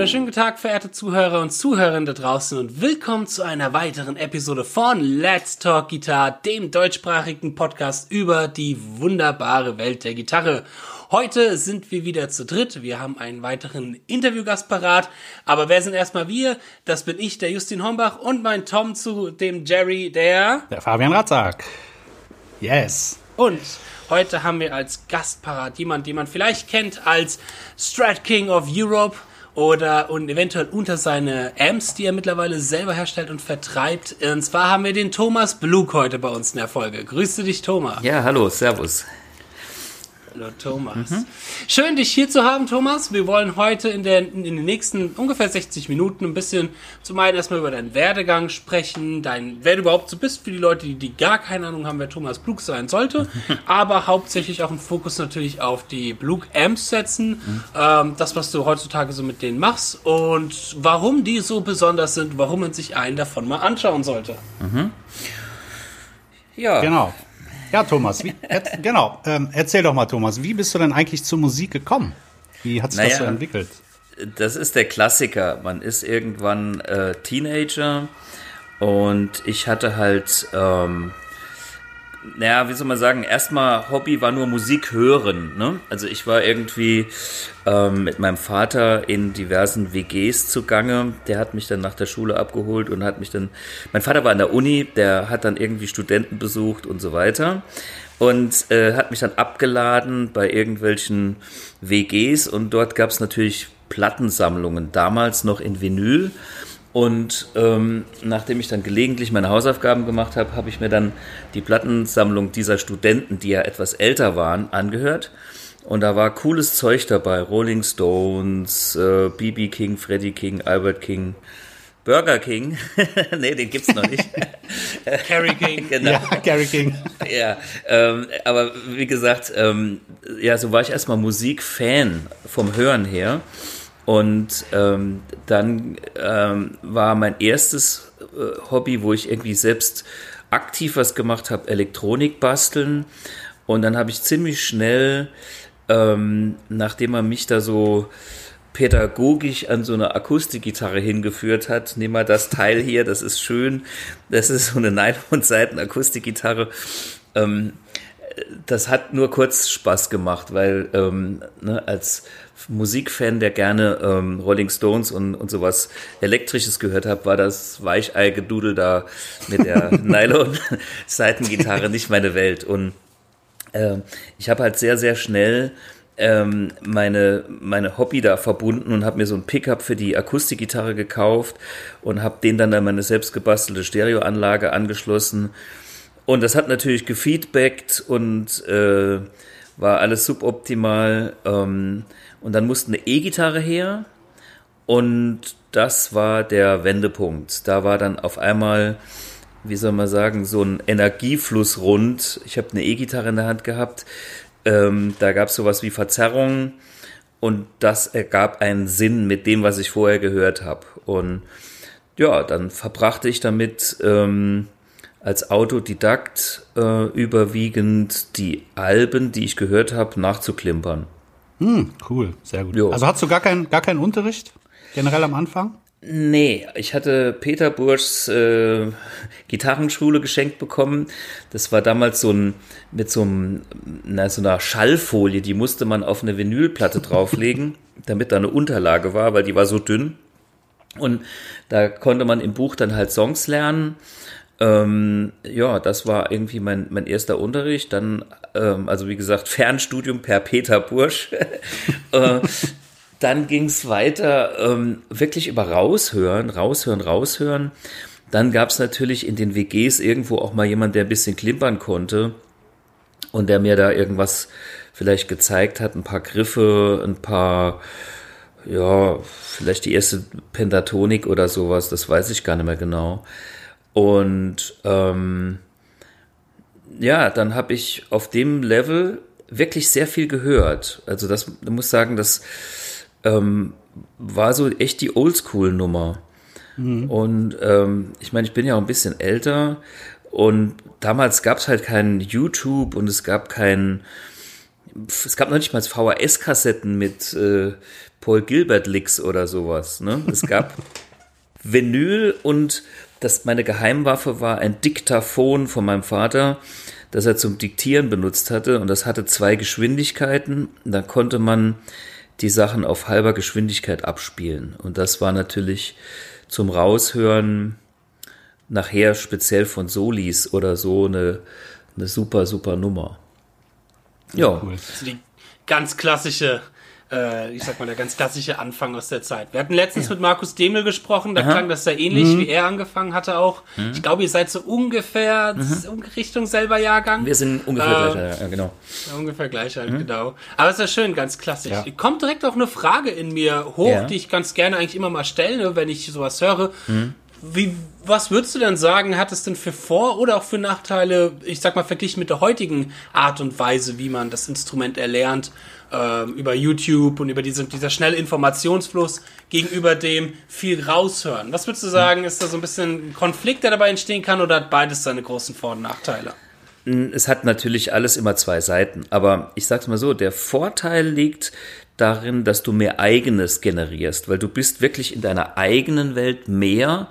wunderschönen guten Tag, verehrte Zuhörer und Zuhörerinnen da draußen und willkommen zu einer weiteren Episode von Let's Talk Guitar, dem deutschsprachigen Podcast über die wunderbare Welt der Gitarre. Heute sind wir wieder zu dritt. Wir haben einen weiteren Interviewgast parat. Aber wer sind erstmal wir? Das bin ich, der Justin Hombach und mein Tom zu dem Jerry, der... Der Fabian Ratzak. Yes. Und heute haben wir als Gast parat jemand, den man vielleicht kennt als Strat King of Europe oder und eventuell unter seine Amps, die er mittlerweile selber herstellt und vertreibt. Und zwar haben wir den Thomas Blug heute bei uns in der Folge. Grüße dich, Thomas. Ja, hallo, servus. Hallo Thomas. Mhm. Schön, dich hier zu haben, Thomas. Wir wollen heute in, der, in den nächsten ungefähr 60 Minuten ein bisschen zum einen erstmal über deinen Werdegang sprechen, dein, wer du überhaupt so bist für die Leute, die, die gar keine Ahnung haben, wer Thomas Blug sein sollte, aber hauptsächlich auch einen Fokus natürlich auf die Blug Amps setzen, mhm. ähm, das, was du heutzutage so mit denen machst und warum die so besonders sind, warum man sich einen davon mal anschauen sollte. Mhm. Ja. Genau. Ja, Thomas, wie, genau. Ähm, erzähl doch mal, Thomas, wie bist du denn eigentlich zur Musik gekommen? Wie hat sich naja, das so entwickelt? Das ist der Klassiker. Man ist irgendwann äh, Teenager und ich hatte halt ähm, naja, wie soll man sagen, erstmal Hobby war nur Musik hören. Ne? Also ich war irgendwie ähm, mit meinem Vater in diversen WGs zugange. Der hat mich dann nach der Schule abgeholt und hat mich dann, mein Vater war an der Uni, der hat dann irgendwie Studenten besucht und so weiter und äh, hat mich dann abgeladen bei irgendwelchen WGs und dort gab es natürlich Plattensammlungen, damals noch in Vinyl. Und ähm, nachdem ich dann gelegentlich meine Hausaufgaben gemacht habe, habe ich mir dann die Plattensammlung dieser Studenten, die ja etwas älter waren, angehört. Und da war cooles Zeug dabei. Rolling Stones, BB äh, King, Freddie King, Albert King, Burger King. nee, den gibt's noch nicht. Carrie King. genau. Ja, Carrie King. ja, ähm, aber wie gesagt, ähm, ja, so war ich erstmal Musikfan vom Hören her. Und ähm, dann ähm, war mein erstes äh, Hobby, wo ich irgendwie selbst aktiv was gemacht habe, Elektronik basteln. Und dann habe ich ziemlich schnell, ähm, nachdem man mich da so pädagogisch an so eine Akustikgitarre hingeführt hat. Nimm mal das Teil hier, das ist schön. Das ist so eine Nylon-Seiten-Akustikgitarre. Ähm, das hat nur kurz Spaß gemacht, weil ähm, ne, als Musikfan, der gerne ähm, Rolling Stones und, und sowas Elektrisches gehört hat, war das Weichei-Gedudel da mit der Nylon-Seitengitarre nicht meine Welt. Und äh, ich habe halt sehr, sehr schnell ähm, meine, meine Hobby da verbunden und habe mir so ein Pickup für die Akustikgitarre gekauft und habe den dann an meine selbst gebastelte Stereoanlage angeschlossen. Und das hat natürlich gefeedbackt und äh, war alles suboptimal. Ähm, und dann musste eine E-Gitarre her. Und das war der Wendepunkt. Da war dann auf einmal, wie soll man sagen, so ein Energiefluss rund. Ich habe eine E-Gitarre in der Hand gehabt. Ähm, da gab es sowas wie Verzerrung. Und das ergab einen Sinn mit dem, was ich vorher gehört habe. Und ja, dann verbrachte ich damit ähm, als Autodidakt äh, überwiegend die Alben, die ich gehört habe, nachzuklimpern. Hm, cool, sehr gut. Jo. Also hast du gar, keinen gar keinen Unterricht generell am Anfang? Nee, ich hatte Peter Burschs äh, Gitarrenschule geschenkt bekommen. Das war damals so ein mit so, einem, na, so einer Schallfolie, die musste man auf eine Vinylplatte drauflegen, damit da eine Unterlage war, weil die war so dünn. Und da konnte man im Buch dann halt Songs lernen. Ähm, ja, das war irgendwie mein, mein erster Unterricht. Dann, ähm, also wie gesagt, Fernstudium per Peter Bursch. äh, dann ging es weiter, ähm, wirklich über Raushören, Raushören, Raushören. Dann gab es natürlich in den WGs irgendwo auch mal jemand, der ein bisschen klimpern konnte und der mir da irgendwas vielleicht gezeigt hat, ein paar Griffe, ein paar, ja, vielleicht die erste Pentatonik oder sowas, das weiß ich gar nicht mehr genau. Und ähm, ja, dann habe ich auf dem Level wirklich sehr viel gehört. Also das, du musst sagen, das ähm, war so echt die Oldschool-Nummer. Mhm. Und ähm, ich meine, ich bin ja auch ein bisschen älter und damals gab es halt kein YouTube und es gab kein, es gab noch nicht mal VHS-Kassetten mit äh, Paul Gilbert Licks oder sowas. Ne? Es gab Vinyl und das, meine Geheimwaffe war ein Diktaphon von meinem Vater, das er zum Diktieren benutzt hatte und das hatte zwei Geschwindigkeiten. Da konnte man die Sachen auf halber Geschwindigkeit abspielen und das war natürlich zum Raushören nachher speziell von Solis oder so eine, eine super, super Nummer. Ja. Cool. Die ganz klassische äh, ich sag mal, der ganz klassische Anfang aus der Zeit. Wir hatten letztens ja. mit Markus Demel gesprochen, da Aha. klang das sehr ähnlich, mhm. wie er angefangen hatte auch. Mhm. Ich glaube, ihr seid so ungefähr mhm. Richtung selber Jahrgang. Wir sind ungefähr äh, gleicher, ja, genau. Ungefähr gleicher, mhm. genau. Aber es ist ja schön, ganz klassisch. Ja. Kommt direkt auch eine Frage in mir hoch, ja. die ich ganz gerne eigentlich immer mal stelle, wenn ich sowas höre. Mhm. Wie, was würdest du denn sagen, hat es denn für Vor- oder auch für Nachteile, ich sag mal, verglichen mit der heutigen Art und Weise, wie man das Instrument erlernt? äh, über YouTube und über diese, dieser schnelle Informationsfluss gegenüber dem viel raushören. Was würdest du sagen, ist da so ein bisschen ein Konflikt, der dabei entstehen kann oder hat beides seine großen Vor- und Nachteile? Es hat natürlich alles immer zwei Seiten, aber ich sag's mal so, der Vorteil liegt darin, dass du mehr eigenes generierst, weil du bist wirklich in deiner eigenen Welt mehr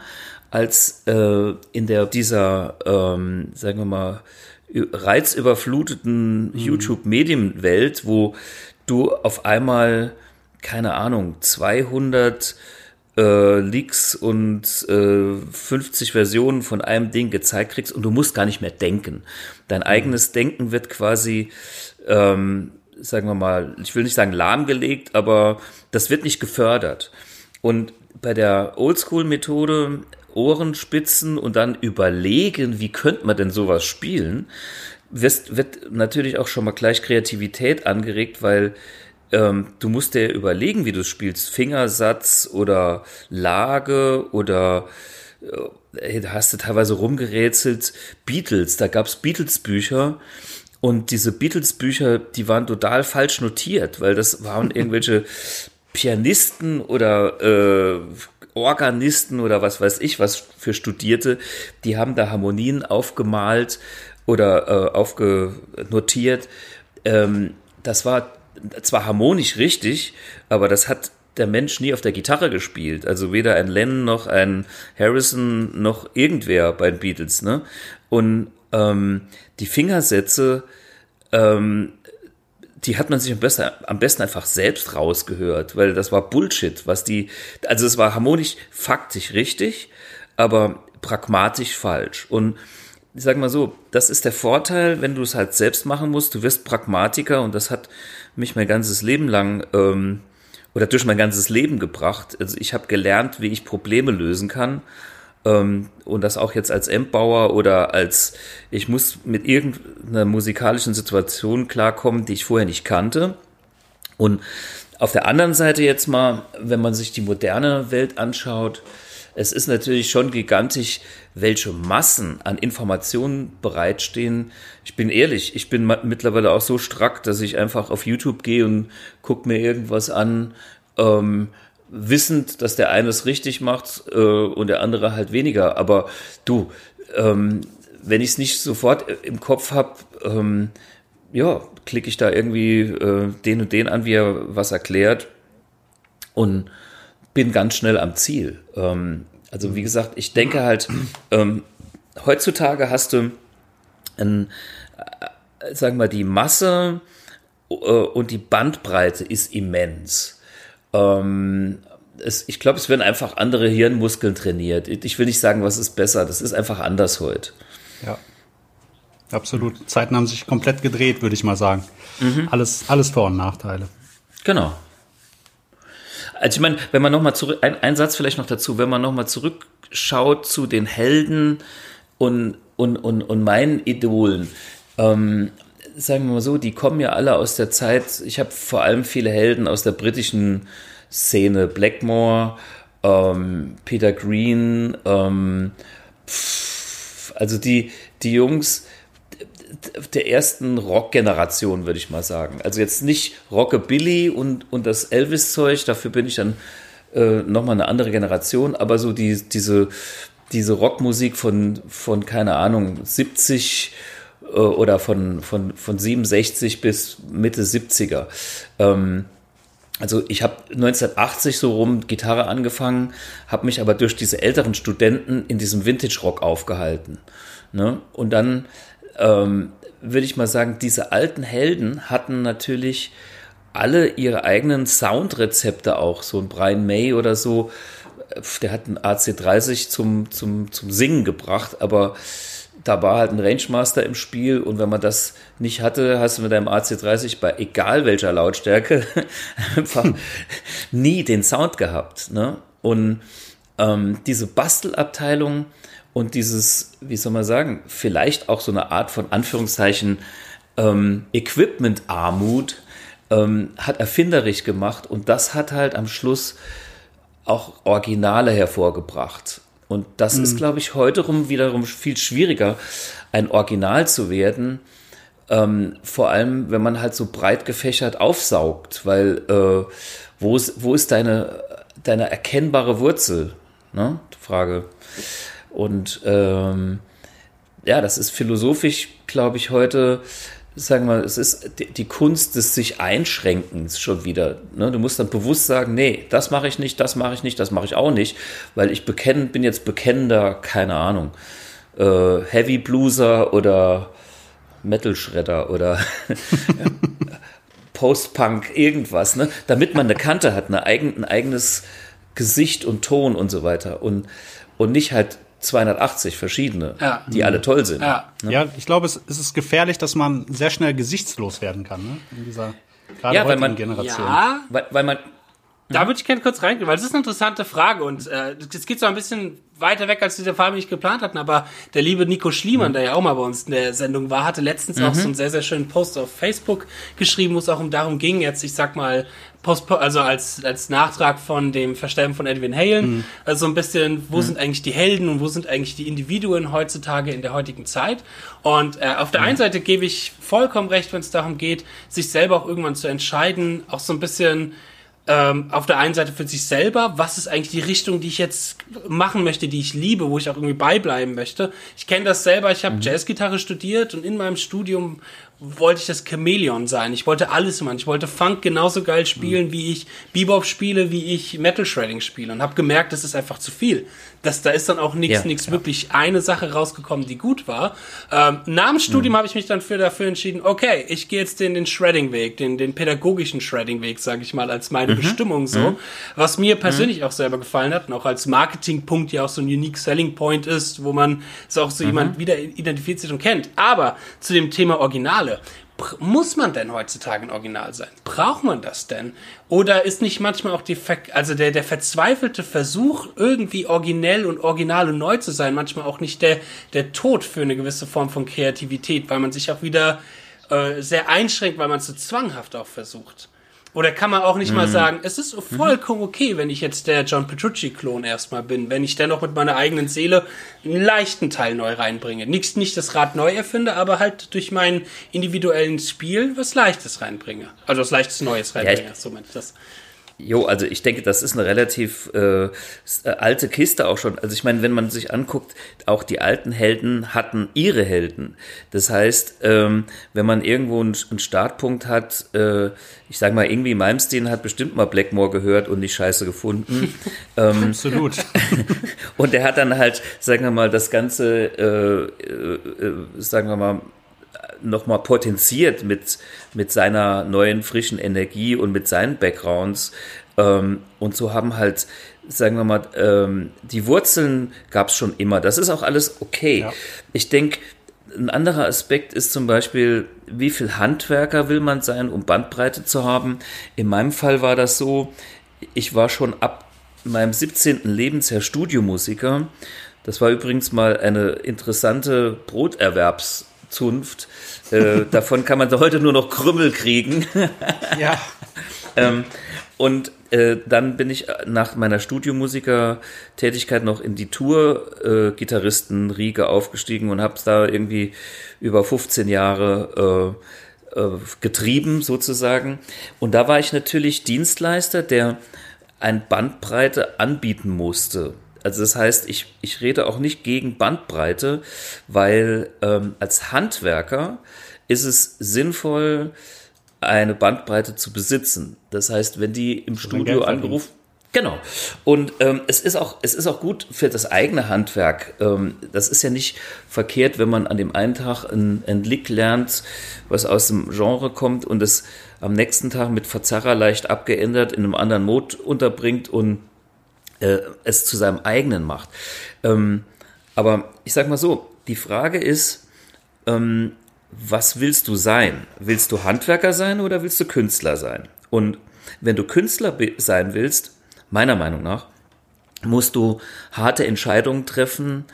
als äh, in der dieser, ähm, sagen wir mal, reizüberfluteten mhm. YouTube-Medienwelt, wo du auf einmal, keine Ahnung, 200 äh, Leaks und äh, 50 Versionen von einem Ding gezeigt kriegst und du musst gar nicht mehr denken. Dein mhm. eigenes Denken wird quasi, ähm, sagen wir mal, ich will nicht sagen lahmgelegt, aber das wird nicht gefördert. Und bei der Oldschool-Methode Ohrenspitzen und dann überlegen, wie könnte man denn sowas spielen, wirst, wird natürlich auch schon mal gleich Kreativität angeregt, weil ähm, du musst dir überlegen, wie du spielst. Fingersatz oder Lage oder äh, da hast du teilweise rumgerätselt. Beatles, da gab's Beatles-Bücher und diese Beatles-Bücher, die waren total falsch notiert, weil das waren irgendwelche Pianisten oder äh, Organisten oder was weiß ich, was für Studierte, die haben da Harmonien aufgemalt oder äh, aufgenotiert. Ähm, das war zwar harmonisch richtig, aber das hat der Mensch nie auf der Gitarre gespielt. Also weder ein Lennon noch ein Harrison noch irgendwer bei den Beatles. Ne? Und ähm, die Fingersätze, ähm, die hat man sich am besten, am besten einfach selbst rausgehört, weil das war Bullshit, was die, also es war harmonisch faktisch richtig, aber pragmatisch falsch. Und ich sage mal so, das ist der Vorteil, wenn du es halt selbst machen musst. Du wirst Pragmatiker und das hat mich mein ganzes Leben lang ähm, oder durch mein ganzes Leben gebracht. Also ich habe gelernt, wie ich Probleme lösen kann. Ähm, und das auch jetzt als Endbauer oder als ich muss mit irgendeiner musikalischen Situation klarkommen, die ich vorher nicht kannte. Und auf der anderen Seite jetzt mal, wenn man sich die moderne Welt anschaut, es ist natürlich schon gigantisch, welche Massen an Informationen bereitstehen. Ich bin ehrlich, ich bin mittlerweile auch so strack, dass ich einfach auf YouTube gehe und gucke mir irgendwas an, ähm, wissend, dass der eine es richtig macht äh, und der andere halt weniger. Aber du, ähm, wenn ich es nicht sofort im Kopf habe, ähm, ja, klicke ich da irgendwie äh, den und den an, wie er was erklärt und bin ganz schnell am Ziel. Ähm, also wie gesagt, ich denke halt, ähm, heutzutage hast du, ein, äh, sagen wir, die Masse äh, und die Bandbreite ist immens. Ähm, es, ich glaube, es werden einfach andere Hirnmuskeln trainiert. Ich will nicht sagen, was ist besser. Das ist einfach anders heute. Ja. Absolut. Zeiten haben sich komplett gedreht, würde ich mal sagen. Mhm. Alles, alles Vor- und Nachteile. Genau. Also ich meine, wenn man nochmal zurück, ein, ein Satz vielleicht noch dazu, wenn man nochmal zurückschaut zu den Helden und, und, und, und meinen Idolen, ähm, sagen wir mal so, die kommen ja alle aus der Zeit, ich habe vor allem viele Helden aus der britischen Szene, Blackmore, ähm, Peter Green, ähm, pff, also die, die Jungs, der ersten Rock-Generation, würde ich mal sagen. Also jetzt nicht Rockabilly und, und das Elvis-Zeug, dafür bin ich dann äh, nochmal eine andere Generation, aber so die, diese, diese Rockmusik von, von, keine Ahnung, 70 äh, oder von, von, von 67 bis Mitte 70er. Ähm, also ich habe 1980 so rum Gitarre angefangen, habe mich aber durch diese älteren Studenten in diesem Vintage-Rock aufgehalten. Ne? Und dann ähm, würde ich mal sagen, diese alten Helden hatten natürlich alle ihre eigenen Soundrezepte auch. So ein Brian May oder so, äh, der hat einen AC30 zum, zum, zum Singen gebracht, aber da war halt ein Rangemaster im Spiel und wenn man das nicht hatte, hast du mit deinem AC30 bei egal welcher Lautstärke einfach nie den Sound gehabt. Ne? Und ähm, diese Bastelabteilung und dieses, wie soll man sagen, vielleicht auch so eine Art von Anführungszeichen ähm, Equipment-Armut ähm, hat erfinderisch gemacht und das hat halt am Schluss auch Originale hervorgebracht. Und das mhm. ist, glaube ich, heute rum wiederum viel schwieriger, ein Original zu werden. Ähm, vor allem, wenn man halt so breit gefächert aufsaugt, weil äh, wo, ist, wo ist deine, deine erkennbare Wurzel? Ne? Frage. Und ähm, ja, das ist philosophisch, glaube ich, heute sagen wir, es ist die Kunst des sich Einschränkens schon wieder. Ne? Du musst dann bewusst sagen, nee, das mache ich nicht, das mache ich nicht, das mache ich auch nicht, weil ich bekennen, bin jetzt bekennender, keine Ahnung, äh, Heavy Blueser oder Metal Shredder oder Post-Punk, irgendwas, ne? damit man eine Kante hat, eine eigen, ein eigenes Gesicht und Ton und so weiter und, und nicht halt 280 verschiedene, ja. die alle toll sind. Ja, ne? ja ich glaube, es, es, ist gefährlich, dass man sehr schnell gesichtslos werden kann, ne? in dieser gerade ja, weil man, Generation. Ja, weil, weil man da würde ich gerne kurz reingehen, weil es ist eine interessante Frage und äh, es geht so ein bisschen weiter weg, als diese Farbe nicht geplant hatten, aber der liebe Nico Schliemann, mhm. der ja auch mal bei uns in der Sendung war, hatte letztens mhm. auch so einen sehr, sehr schönen Post auf Facebook geschrieben, wo es auch um darum ging, jetzt, ich sag mal, Post, also als, als Nachtrag von dem Versterben von Edwin Halen, mhm. also so ein bisschen, wo mhm. sind eigentlich die Helden und wo sind eigentlich die Individuen heutzutage in der heutigen Zeit? Und äh, auf der mhm. einen Seite gebe ich vollkommen recht, wenn es darum geht, sich selber auch irgendwann zu entscheiden, auch so ein bisschen ähm, auf der einen Seite für sich selber, was ist eigentlich die Richtung, die ich jetzt machen möchte, die ich liebe, wo ich auch irgendwie beibleiben möchte. Ich kenne das selber, ich habe mhm. Jazzgitarre studiert und in meinem Studium wollte ich das Chamäleon sein. Ich wollte alles machen. Ich wollte Funk genauso geil spielen, mhm. wie ich Bebop spiele, wie ich Metal Shredding spiele und habe gemerkt, das ist einfach zu viel. Das, da ist dann auch nichts, ja, nichts ja. wirklich eine Sache rausgekommen, die gut war. Ähm, nach dem Studium mhm. habe ich mich dann für dafür entschieden, okay, ich gehe jetzt den, den Shredding-Weg, den, den pädagogischen Shredding-Weg, sage ich mal, als meine mhm. Bestimmung so. Mhm. Was mir persönlich mhm. auch selber gefallen hat und auch als Marketingpunkt ja auch so ein Unique Selling Point ist, wo man so auch so mhm. jemand wieder identifiziert und kennt. Aber zu dem Thema Originale muss man denn heutzutage ein Original sein? Braucht man das denn? Oder ist nicht manchmal auch die, Ver also der, der verzweifelte Versuch, irgendwie originell und original und neu zu sein, manchmal auch nicht der, der Tod für eine gewisse Form von Kreativität, weil man sich auch wieder äh, sehr einschränkt, weil man es so zwanghaft auch versucht? Oder kann man auch nicht mhm. mal sagen, es ist vollkommen okay, wenn ich jetzt der John Petrucci-Klon erstmal bin, wenn ich dennoch mit meiner eigenen Seele einen leichten Teil neu reinbringe. Nicht, nicht das Rad neu erfinde, aber halt durch meinen individuellen Spiel was Leichtes reinbringe. Also was Leichtes Neues reinbringe, ja, so meine ich das. Jo, also ich denke, das ist eine relativ äh, äh, alte Kiste auch schon. Also ich meine, wenn man sich anguckt, auch die alten Helden hatten ihre Helden. Das heißt, ähm, wenn man irgendwo einen, einen Startpunkt hat, äh, ich sage mal, irgendwie Malmsteen hat bestimmt mal Blackmore gehört und nicht scheiße gefunden. ähm, Absolut. und er hat dann halt, sagen wir mal, das Ganze, äh, äh, äh sagen wir mal, nochmal potenziert mit, mit seiner neuen, frischen Energie und mit seinen Backgrounds. Ähm, und so haben halt, sagen wir mal, ähm, die Wurzeln gab es schon immer. Das ist auch alles okay. Ja. Ich denke, ein anderer Aspekt ist zum Beispiel, wie viel Handwerker will man sein, um Bandbreite zu haben. In meinem Fall war das so, ich war schon ab meinem 17. Lebensjahr Studiomusiker. Das war übrigens mal eine interessante Broterwerbs- Zunft. Äh, davon kann man heute nur noch Krümmel kriegen. ja. ähm, und äh, dann bin ich nach meiner Studiomusiker-Tätigkeit noch in die Tour-Gitarristen-Riege aufgestiegen und habe es da irgendwie über 15 Jahre äh, äh, getrieben sozusagen. Und da war ich natürlich Dienstleister, der ein Bandbreite anbieten musste. Also das heißt, ich, ich rede auch nicht gegen Bandbreite, weil ähm, als Handwerker ist es sinnvoll, eine Bandbreite zu besitzen. Das heißt, wenn die im Studio angerufen, Genau. Und ähm, es ist auch es ist auch gut für das eigene Handwerk. Ähm, das ist ja nicht verkehrt, wenn man an dem einen Tag ein, ein Lick lernt, was aus dem Genre kommt und es am nächsten Tag mit Verzerrer leicht abgeändert in einem anderen Mode unterbringt und äh, es zu seinem eigenen macht. Ähm, aber ich sag mal so, die Frage ist, ähm, was willst du sein? Willst du Handwerker sein oder willst du Künstler sein? Und wenn du Künstler sein willst, meiner Meinung nach, musst du harte Entscheidungen treffen,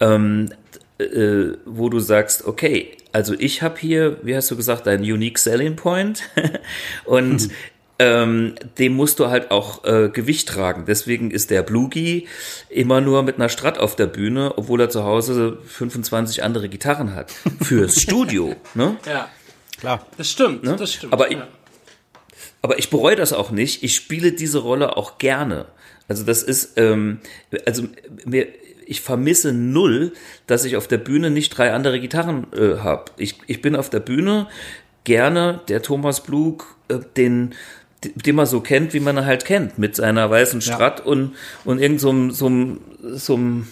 ähm, äh, wo du sagst, okay, also ich habe hier, wie hast du gesagt, deinen Unique Selling Point und. ähm, dem musst du halt auch äh, Gewicht tragen. Deswegen ist der Bluegi immer nur mit einer Strat auf der Bühne, obwohl er zu Hause 25 andere Gitarren hat. Fürs Studio. Ne? Ja, klar. Das stimmt, ne? das stimmt. Aber ja. Aber ich bereue das auch nicht. Ich spiele diese Rolle auch gerne. Also das ist, ähm, also mir, ich vermisse null, dass ich auf der Bühne nicht drei andere Gitarren äh, habe. Ich, ich bin auf der Bühne gerne der Thomas Blug, äh, den den man so kennt, wie man er halt kennt, mit seiner weißen Strat ja. und, und irgend so, so, so einem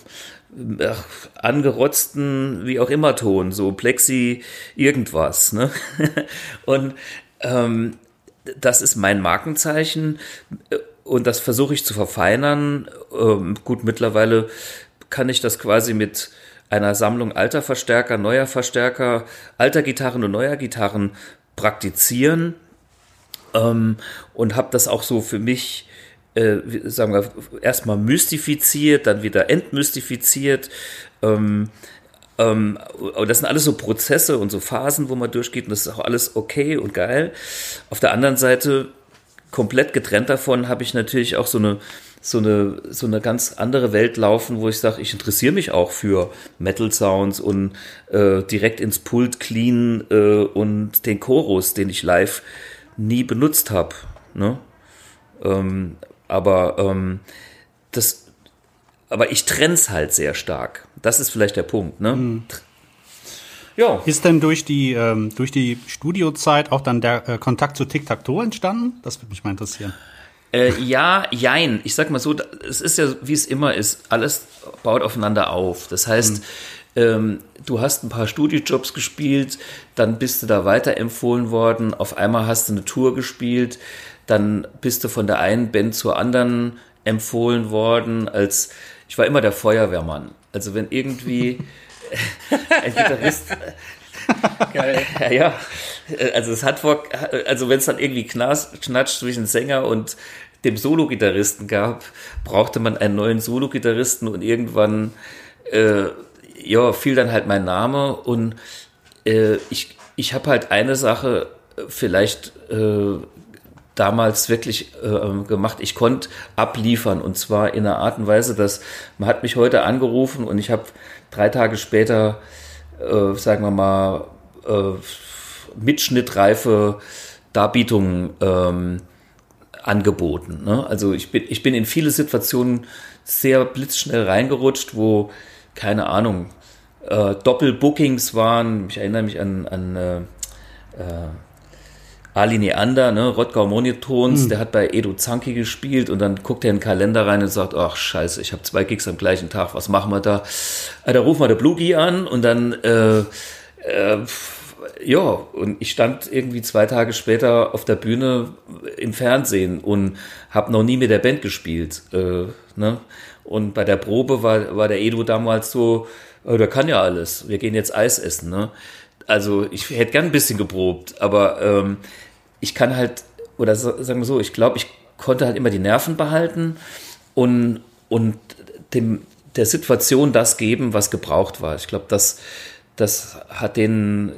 ach, angerotzten, wie auch immer Ton, so Plexi irgendwas. Ne? und ähm, das ist mein Markenzeichen äh, und das versuche ich zu verfeinern. Ähm, gut, mittlerweile kann ich das quasi mit einer Sammlung alter Verstärker, neuer Verstärker, alter Gitarren und neuer Gitarren praktizieren ähm, und habe das auch so für mich, äh, sagen wir, erstmal mystifiziert, dann wieder entmystifiziert. Ähm, ähm, das sind alles so Prozesse und so Phasen, wo man durchgeht und das ist auch alles okay und geil. Auf der anderen Seite, komplett getrennt davon, habe ich natürlich auch so eine so eine, so eine ganz andere Welt laufen, wo ich sage, ich interessiere mich auch für Metal Sounds und äh, direkt ins Pult clean äh, und den Chorus, den ich live nie benutzt habe. Ne? Ähm, aber ähm, das, aber ich trenn's halt sehr stark. Das ist vielleicht der Punkt, ne? Mhm. Ja. Ist denn durch die, ähm, durch die Studiozeit auch dann der äh, Kontakt zu Tic-Tac-Toe entstanden? Das würde mich mal interessieren. Äh, ja, jein. Ich sag mal so, es ist ja, wie es immer ist, alles baut aufeinander auf. Das heißt, mhm. Ähm, du hast ein paar Studiojobs gespielt, dann bist du da weiterempfohlen worden, auf einmal hast du eine Tour gespielt, dann bist du von der einen Band zur anderen empfohlen worden als ich war immer der Feuerwehrmann. Also wenn irgendwie ein Gitarrist. Geil. Ja, ja, also es hat vor, also wenn es dann irgendwie knatscht zwischen Sänger und dem Solo-Gitarristen gab, brauchte man einen neuen Solo-Gitarristen und irgendwann äh, ja, fiel dann halt mein Name und äh, ich, ich habe halt eine Sache vielleicht äh, damals wirklich äh, gemacht. Ich konnte abliefern und zwar in einer Art und Weise, dass man hat mich heute angerufen und ich habe drei Tage später, äh, sagen wir mal, äh, mitschnittreife Darbietungen ähm, angeboten. Ne? Also ich bin, ich bin in viele Situationen sehr blitzschnell reingerutscht, wo, keine Ahnung, äh, Doppelbookings waren. Ich erinnere mich an, an äh, äh Ali Neander, ne, Rottgau Monitons, hm. der hat bei Edo Zanki gespielt und dann guckt er in den Kalender rein und sagt, ach scheiße, ich habe zwei Gigs am gleichen Tag, was machen wir da? Äh, da rufen wir der Bluegi an und dann, äh, äh, ja, und ich stand irgendwie zwei Tage später auf der Bühne im Fernsehen und habe noch nie mit der Band gespielt. Äh, ne? Und bei der Probe war, war der Edo damals so, oh, der kann ja alles, wir gehen jetzt Eis essen. Ne? Also ich hätte gern ein bisschen geprobt, aber ähm, ich kann halt, oder sagen wir so, ich glaube, ich konnte halt immer die Nerven behalten und, und dem, der Situation das geben, was gebraucht war. Ich glaube, das, das hat den,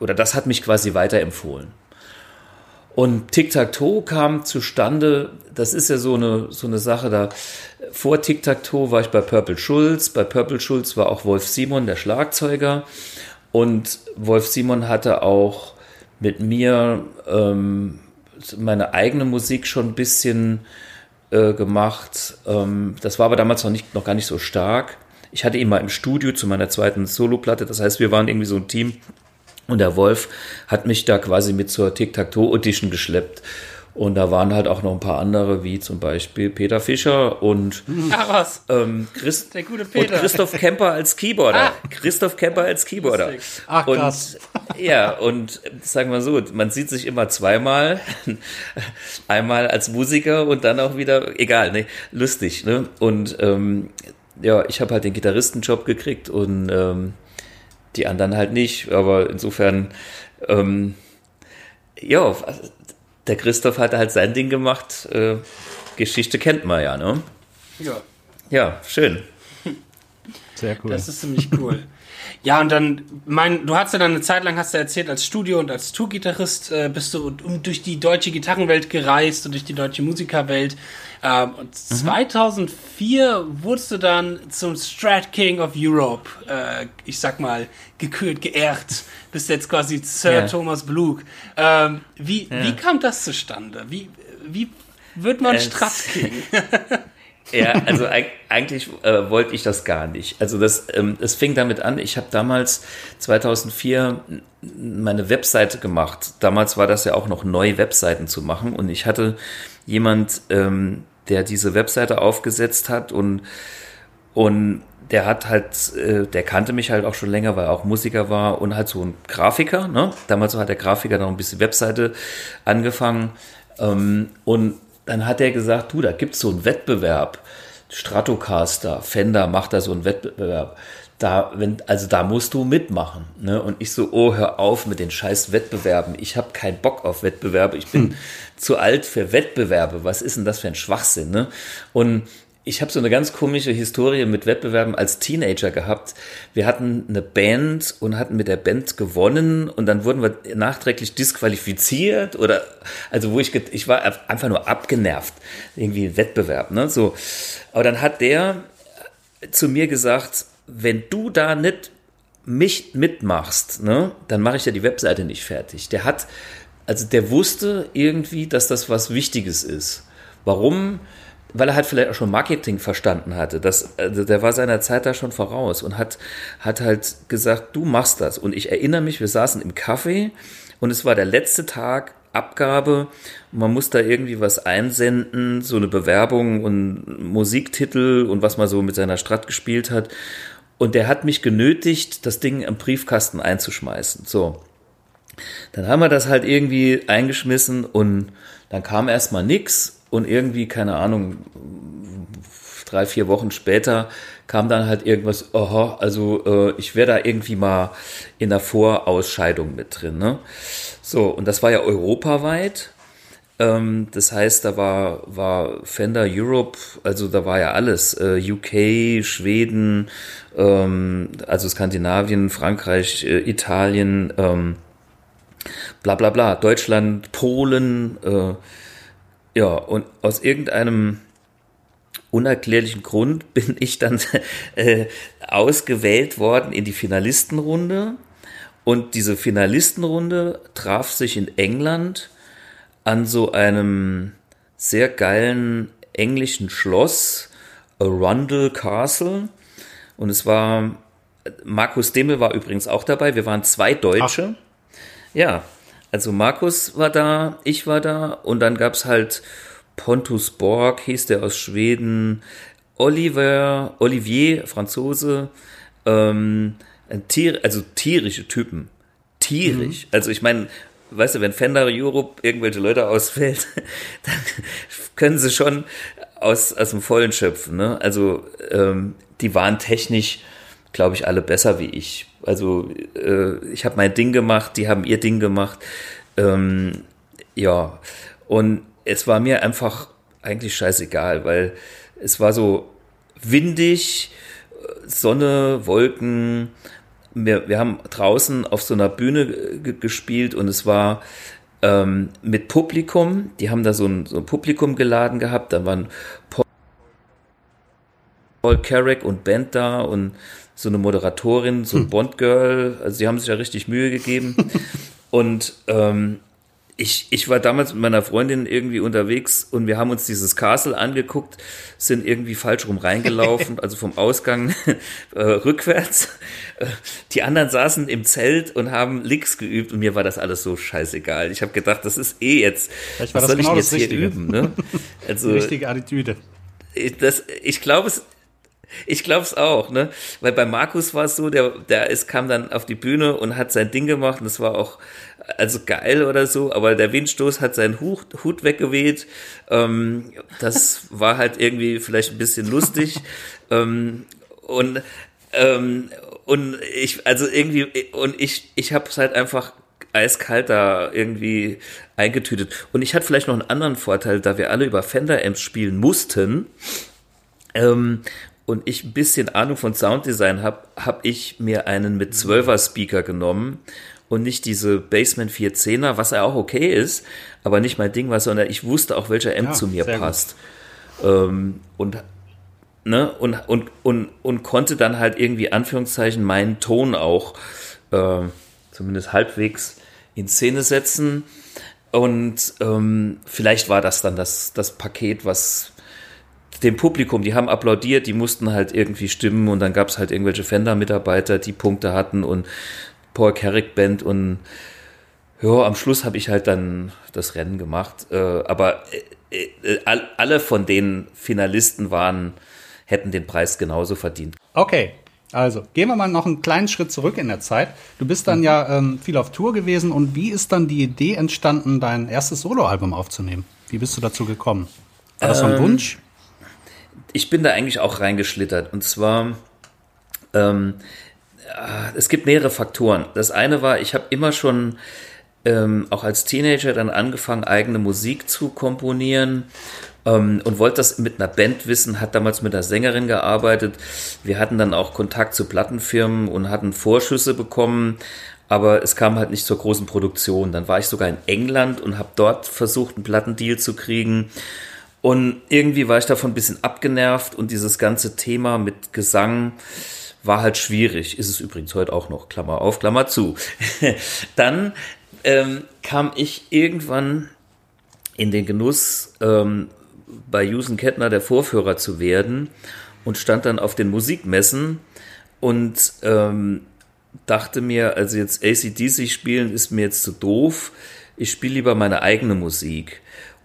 oder das hat mich quasi weiterempfohlen. Und Tic-Tac-Toe kam zustande, das ist ja so eine, so eine Sache, da vor Tic-Tac-Toe war ich bei Purple Schulz, bei Purple Schulz war auch Wolf Simon, der Schlagzeuger, und Wolf Simon hatte auch mit mir ähm, meine eigene Musik schon ein bisschen äh, gemacht. Ähm, das war aber damals noch, nicht, noch gar nicht so stark. Ich hatte ihn mal im Studio zu meiner zweiten Soloplatte. Das heißt, wir waren irgendwie so ein Team. Und der Wolf hat mich da quasi mit zur Tic-Tac-Toe-Audition geschleppt. Und da waren halt auch noch ein paar andere, wie zum Beispiel Peter Fischer und, Ach. Ähm, Christ Der gute Peter. und Christoph Kemper als Keyboarder. Ah. Christoph Kemper als Keyboarder. Ach, krass. Und, ja, und sagen wir so, man sieht sich immer zweimal. Einmal als Musiker und dann auch wieder, egal, ne, lustig. Ne? Und ähm, ja, ich habe halt den Gitarristenjob gekriegt und ähm, die anderen halt nicht. Aber insofern, ähm, ja, der Christoph hat halt sein Ding gemacht. Äh, Geschichte kennt man ja, ne? Ja. Ja, schön. Sehr cool. Das ist ziemlich cool. Ja, und dann, mein, du hast ja dann eine Zeit lang, hast du erzählt, als Studio- und als Tour-Gitarrist äh, bist du um, durch die deutsche Gitarrenwelt gereist und durch die deutsche Musikerwelt. Ähm, und mhm. 2004 wurdest du dann zum Strat King of Europe, äh, ich sag mal, gekürt, geehrt. Bist jetzt quasi Sir yeah. Thomas Blug. Ähm, wie, ja. wie kam das zustande? Wie, wie wird man Strat King? Ja, also eigentlich äh, wollte ich das gar nicht. Also das, ähm, es fing damit an, ich habe damals 2004 meine Webseite gemacht. Damals war das ja auch noch neu, Webseiten zu machen. Und ich hatte jemand, ähm, der diese Webseite aufgesetzt hat und, und der hat halt, äh, der kannte mich halt auch schon länger, weil er auch Musiker war und halt so ein Grafiker. Ne? Damals hat der Grafiker noch ein bisschen Webseite angefangen. Ähm, und dann hat er gesagt, du, da gibt's so einen Wettbewerb. Stratocaster, Fender macht da so einen Wettbewerb. Da, wenn, also da musst du mitmachen. Ne? Und ich so, oh, hör auf mit den scheiß Wettbewerben. Ich habe keinen Bock auf Wettbewerbe. Ich bin hm. zu alt für Wettbewerbe. Was ist denn das für ein Schwachsinn? Ne? Und ich habe so eine ganz komische Historie mit Wettbewerben als Teenager gehabt. Wir hatten eine Band und hatten mit der Band gewonnen und dann wurden wir nachträglich disqualifiziert oder also wo ich ich war einfach nur abgenervt irgendwie ein Wettbewerb, ne? So. Aber dann hat der zu mir gesagt, wenn du da nicht mich mitmachst, ne, dann mache ich ja die Webseite nicht fertig. Der hat also der wusste irgendwie, dass das was Wichtiges ist. Warum? Weil er halt vielleicht auch schon Marketing verstanden hatte. Das, also der war seiner Zeit da schon voraus und hat, hat halt gesagt, du machst das. Und ich erinnere mich, wir saßen im Café und es war der letzte Tag Abgabe. Man muss da irgendwie was einsenden, so eine Bewerbung und Musiktitel und was man so mit seiner Strat gespielt hat. Und der hat mich genötigt, das Ding im Briefkasten einzuschmeißen. So. Dann haben wir das halt irgendwie eingeschmissen und dann kam erstmal nix und irgendwie, keine Ahnung, drei, vier Wochen später kam dann halt irgendwas, aha, also äh, ich wäre da irgendwie mal in der Vorausscheidung mit drin. Ne? So, und das war ja europaweit. Ähm, das heißt, da war, war Fender Europe, also da war ja alles, äh, UK, Schweden, ähm, also Skandinavien, Frankreich, äh, Italien, ähm, bla bla bla, Deutschland, Polen, äh, ja, und aus irgendeinem unerklärlichen Grund bin ich dann äh, ausgewählt worden in die Finalistenrunde. Und diese Finalistenrunde traf sich in England an so einem sehr geilen englischen Schloss, Arundel Castle. Und es war, Markus Demmel war übrigens auch dabei. Wir waren zwei Deutsche. Ach. Ja, also Markus war da, ich war da und dann gab's halt Pontus Borg, hieß der aus Schweden, Oliver, Olivier, Franzose, ähm, Tier, also tierische Typen. Tierisch. Mhm. Also ich meine, weißt du, wenn Fender Europe irgendwelche Leute ausfällt, dann können sie schon aus, aus dem Vollen schöpfen. Ne? Also ähm, die waren technisch, glaube ich, alle besser wie ich. Also äh, ich habe mein Ding gemacht, die haben ihr Ding gemacht. Ähm, ja, und es war mir einfach eigentlich scheißegal, weil es war so windig, Sonne, Wolken. Wir, wir haben draußen auf so einer Bühne gespielt und es war ähm, mit Publikum. Die haben da so ein, so ein Publikum geladen gehabt. Da waren Paul Carrick und Band da und so eine Moderatorin, so ein hm. Bond-Girl. Also sie haben sich ja richtig Mühe gegeben. und ähm, ich, ich war damals mit meiner Freundin irgendwie unterwegs und wir haben uns dieses Castle angeguckt, sind irgendwie falsch rum reingelaufen, also vom Ausgang äh, rückwärts. Die anderen saßen im Zelt und haben Licks geübt und mir war das alles so scheißegal. Ich habe gedacht, das ist eh jetzt, was soll genau ich jetzt hier üben? Ne? Also, Die richtige Attitüde. Ich, das, ich glaube es, ich glaube es auch, ne? Weil bei Markus war es so, der, der ist, kam dann auf die Bühne und hat sein Ding gemacht und das war auch also geil oder so, aber der Windstoß hat seinen Hut, Hut weggeweht. Ähm, das war halt irgendwie vielleicht ein bisschen lustig. ähm, und ähm, und ich, also irgendwie, und ich, ich habe es halt einfach eiskalt da irgendwie eingetütet. Und ich hatte vielleicht noch einen anderen Vorteil, da wir alle über Fender-Amps spielen mussten. Ähm, und ich ein bisschen Ahnung von Sounddesign habe, habe ich mir einen mit 12er Speaker genommen und nicht diese Basement 410er, was ja auch okay ist, aber nicht mein Ding war, sondern ich wusste auch, welcher Amp ja, zu mir passt. Ähm, und, ne, und, und, und, und konnte dann halt irgendwie Anführungszeichen meinen Ton auch äh, zumindest halbwegs in Szene setzen. Und ähm, vielleicht war das dann das, das Paket, was dem Publikum, die haben applaudiert, die mussten halt irgendwie stimmen und dann gab es halt irgendwelche Fender-Mitarbeiter, die Punkte hatten und Paul Carrick Band und ja, am Schluss habe ich halt dann das Rennen gemacht. Äh, aber äh, äh, alle von den Finalisten waren, hätten den Preis genauso verdient. Okay, also gehen wir mal noch einen kleinen Schritt zurück in der Zeit. Du bist dann mhm. ja ähm, viel auf Tour gewesen und wie ist dann die Idee entstanden, dein erstes Soloalbum aufzunehmen? Wie bist du dazu gekommen? War das so ein ähm, Wunsch? Ich bin da eigentlich auch reingeschlittert. Und zwar, ähm, es gibt mehrere Faktoren. Das eine war, ich habe immer schon ähm, auch als Teenager dann angefangen, eigene Musik zu komponieren ähm, und wollte das mit einer Band wissen, hat damals mit einer Sängerin gearbeitet. Wir hatten dann auch Kontakt zu Plattenfirmen und hatten Vorschüsse bekommen, aber es kam halt nicht zur großen Produktion. Dann war ich sogar in England und habe dort versucht, einen Plattendeal zu kriegen und irgendwie war ich davon ein bisschen abgenervt und dieses ganze Thema mit Gesang war halt schwierig. Ist es übrigens heute auch noch, Klammer auf, Klammer zu. Dann ähm, kam ich irgendwann in den Genuss, ähm, bei Jusen Kettner der Vorführer zu werden und stand dann auf den Musikmessen und ähm, dachte mir, also jetzt ACDC spielen ist mir jetzt zu doof. Ich spiele lieber meine eigene Musik.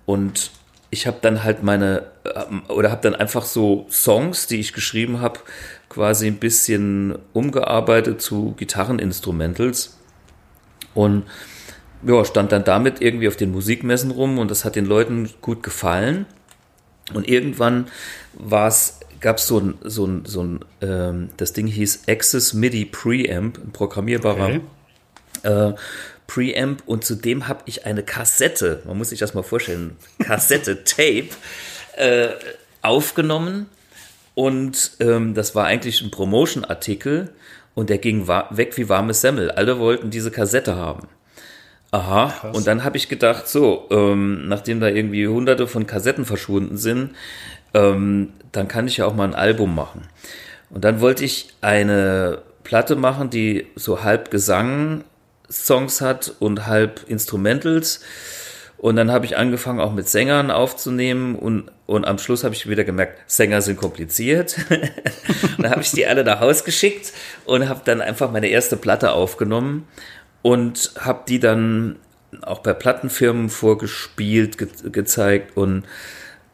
Und ich habe dann halt meine, ähm, oder habe dann einfach so Songs, die ich geschrieben habe, quasi ein bisschen umgearbeitet zu Gitarreninstrumentals. Und ja, stand dann damit irgendwie auf den Musikmessen rum und das hat den Leuten gut gefallen. Und irgendwann war es, gab es so ein, so ein, so ein ähm, das Ding hieß Access MIDI Preamp, ein programmierbarer okay. äh, Preamp und zudem habe ich eine Kassette, man muss sich das mal vorstellen, Kassette Tape äh, aufgenommen und ähm, das war eigentlich ein Promotion-Artikel und der ging weg wie warme Semmel. Alle wollten diese Kassette haben. Aha, Krass. und dann habe ich gedacht, so, ähm, nachdem da irgendwie hunderte von Kassetten verschwunden sind, ähm, dann kann ich ja auch mal ein Album machen. Und dann wollte ich eine Platte machen, die so halb Gesang Songs hat und halb Instrumentals. Und dann habe ich angefangen, auch mit Sängern aufzunehmen und, und am Schluss habe ich wieder gemerkt, Sänger sind kompliziert. dann habe ich die alle nach Haus geschickt und habe dann einfach meine erste Platte aufgenommen und habe die dann auch bei Plattenfirmen vorgespielt, ge gezeigt und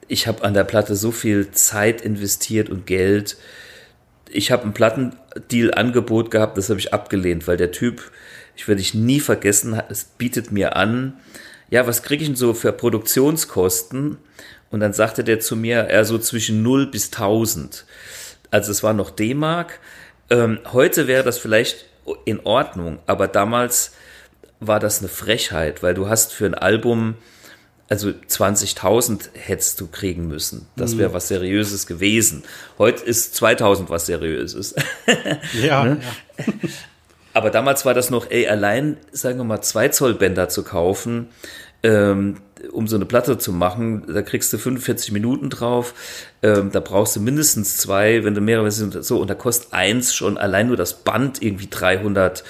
ich habe an der Platte so viel Zeit investiert und Geld. Ich habe ein Plattendeal-Angebot gehabt, das habe ich abgelehnt, weil der Typ ich werde dich nie vergessen, es bietet mir an, ja, was kriege ich denn so für Produktionskosten? Und dann sagte der zu mir, er so zwischen 0 bis 1000. Also es war noch D-Mark. Ähm, heute wäre das vielleicht in Ordnung, aber damals war das eine Frechheit, weil du hast für ein Album, also 20.000 hättest du kriegen müssen. Das wäre mhm. was Seriöses gewesen. Heute ist 2000 was Seriöses. Ja, ne? ja. Aber damals war das noch, ey, allein, sagen wir mal, zwei Zoll Bänder zu kaufen, ähm, um so eine Platte zu machen, da kriegst du 45 Minuten drauf, ähm, da brauchst du mindestens zwei, wenn du mehrere sind, so, und da kostet eins schon allein nur das Band irgendwie 350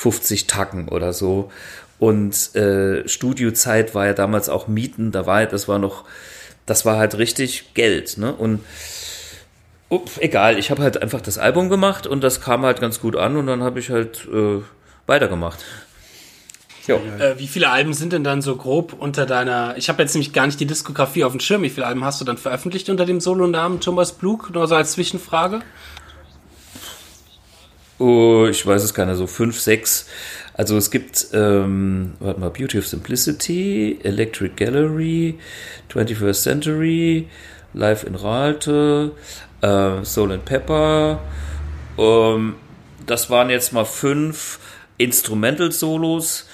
50 Tacken oder so. Und äh, Studiozeit war ja damals auch Mieten, da war das war noch, das war halt richtig Geld, ne? Und up, egal, ich habe halt einfach das Album gemacht und das kam halt ganz gut an und dann habe ich halt äh, weitergemacht. Äh, wie viele Alben sind denn dann so grob unter deiner. Ich habe jetzt nämlich gar nicht die Diskografie auf dem Schirm. Wie viele Alben hast du dann veröffentlicht unter dem Solonamen Thomas Blug? Nur so als Zwischenfrage. Oh, ich weiß es keiner, so fünf, sechs. Also es gibt, ähm, warte mal, Beauty of Simplicity, Electric Gallery, 21st Century, Live in Ralte, äh, Soul and Pepper. Ähm, das waren jetzt mal fünf Instrumental-Solos.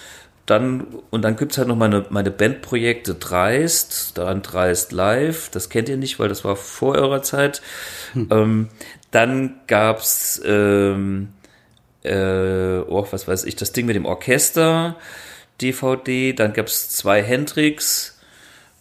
Dann, und dann gibt's halt noch meine, meine Bandprojekte Dreist, dann Dreist Live, das kennt ihr nicht, weil das war vor eurer Zeit. Hm. Ähm, dann gab's ähm, äh, oh, was weiß ich, das Ding mit dem Orchester, DVD, dann gab's zwei Hendrix,